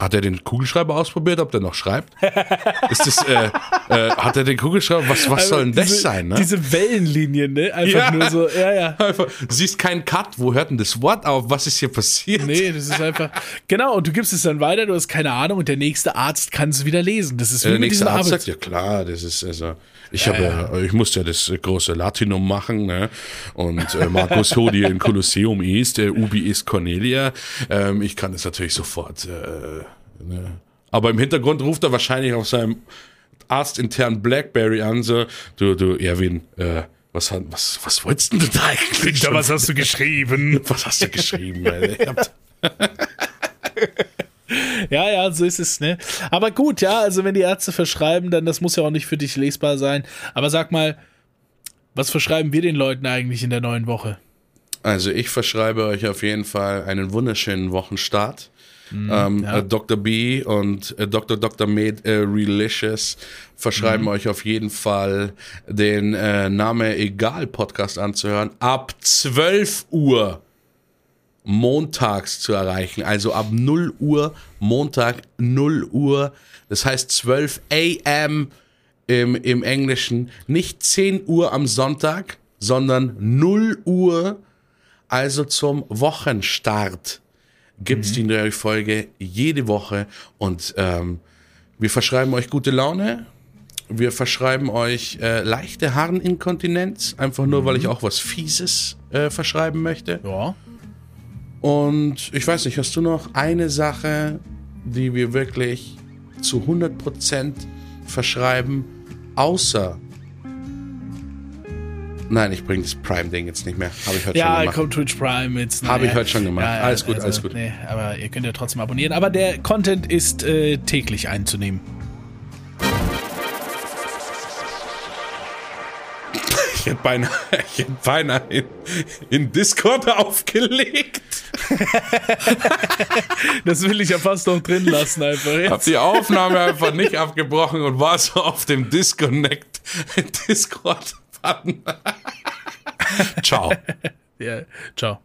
hat er den Kugelschreiber ausprobiert, ob der noch schreibt? Ist das, äh, äh, hat er den Kugelschreiber? Was, was soll denn das Also diese, sein, ne? Diese Wellenlinien, ne? Einfach Ja. nur so, ja, ja. Einfach, siehst keinen Cut, wo hört denn das Wort auf? Was ist hier passiert? Nee, das ist einfach. Genau, und du gibst es dann weiter, du hast keine Ahnung, und der nächste Arzt kann es wieder lesen. Das ist wie Der mit nächste Arzt Arbeits sagt, ja klar, das ist also. Ich habe ja, ich musste ja das äh, große Latinum machen, ne? Und äh, Markus Hodie in Kolosseum ist, äh, Ubi ist Cornelia. Ähm, ich kann das natürlich sofort. Äh, ne? Aber im Hintergrund ruft er wahrscheinlich auf seinem arztinternen Blackberry an, so, du, du, Erwin, äh, was, was, was wolltest denn du da eigentlich? schon was hast du geschrieben? Was hast du geschrieben? Alter? Ja, ja, so ist es, ne? Aber gut, ja, also wenn die Ärzte verschreiben, dann das muss ja auch nicht für dich lesbar sein. Aber sag mal, was verschreiben wir den Leuten eigentlich in der neuen Woche? Also ich verschreibe euch auf jeden Fall einen wunderschönen Wochenstart. ähm, ja. äh, Dr. B und äh, Dr. Dr. Med äh, Relicious verschreiben euch auf jeden Fall den äh, Name Egal Podcast anzuhören. Ab 12 Uhr montags zu erreichen. Also ab 0 Uhr, Montag 0 Uhr. Das heißt 12 AM im, im Englischen. Nicht 10 Uhr am Sonntag, sondern 0 Uhr, also zum Wochenstart, gibt's die neue Folge jede Woche. Und ähm, wir verschreiben euch gute Laune. Wir verschreiben euch äh, leichte Harninkontinenz, einfach nur, weil ich auch was Fieses äh, verschreiben möchte. Ja. Und ich weiß nicht, hast du noch eine Sache, die wir wirklich zu 100% verschreiben, außer. Nein, ich bringe das Prime-Ding jetzt nicht mehr. Habe ich heute schon Ja, gemacht. kommt Twitch Prime jetzt. Habe ich heute schon gemacht. Alles gut, alles gut. Nee, aber ihr könnt ja trotzdem abonnieren. Aber der Content ist äh, täglich einzunehmen. Hätte beinahe, ich hätte beinahe in, in Discord aufgelegt. Das will ich ja fast noch drin lassen, einfach Hab jetzt. die Aufnahme einfach nicht abgebrochen und war so auf dem Disconnect Discord-Button. Ciao. Ja, ciao.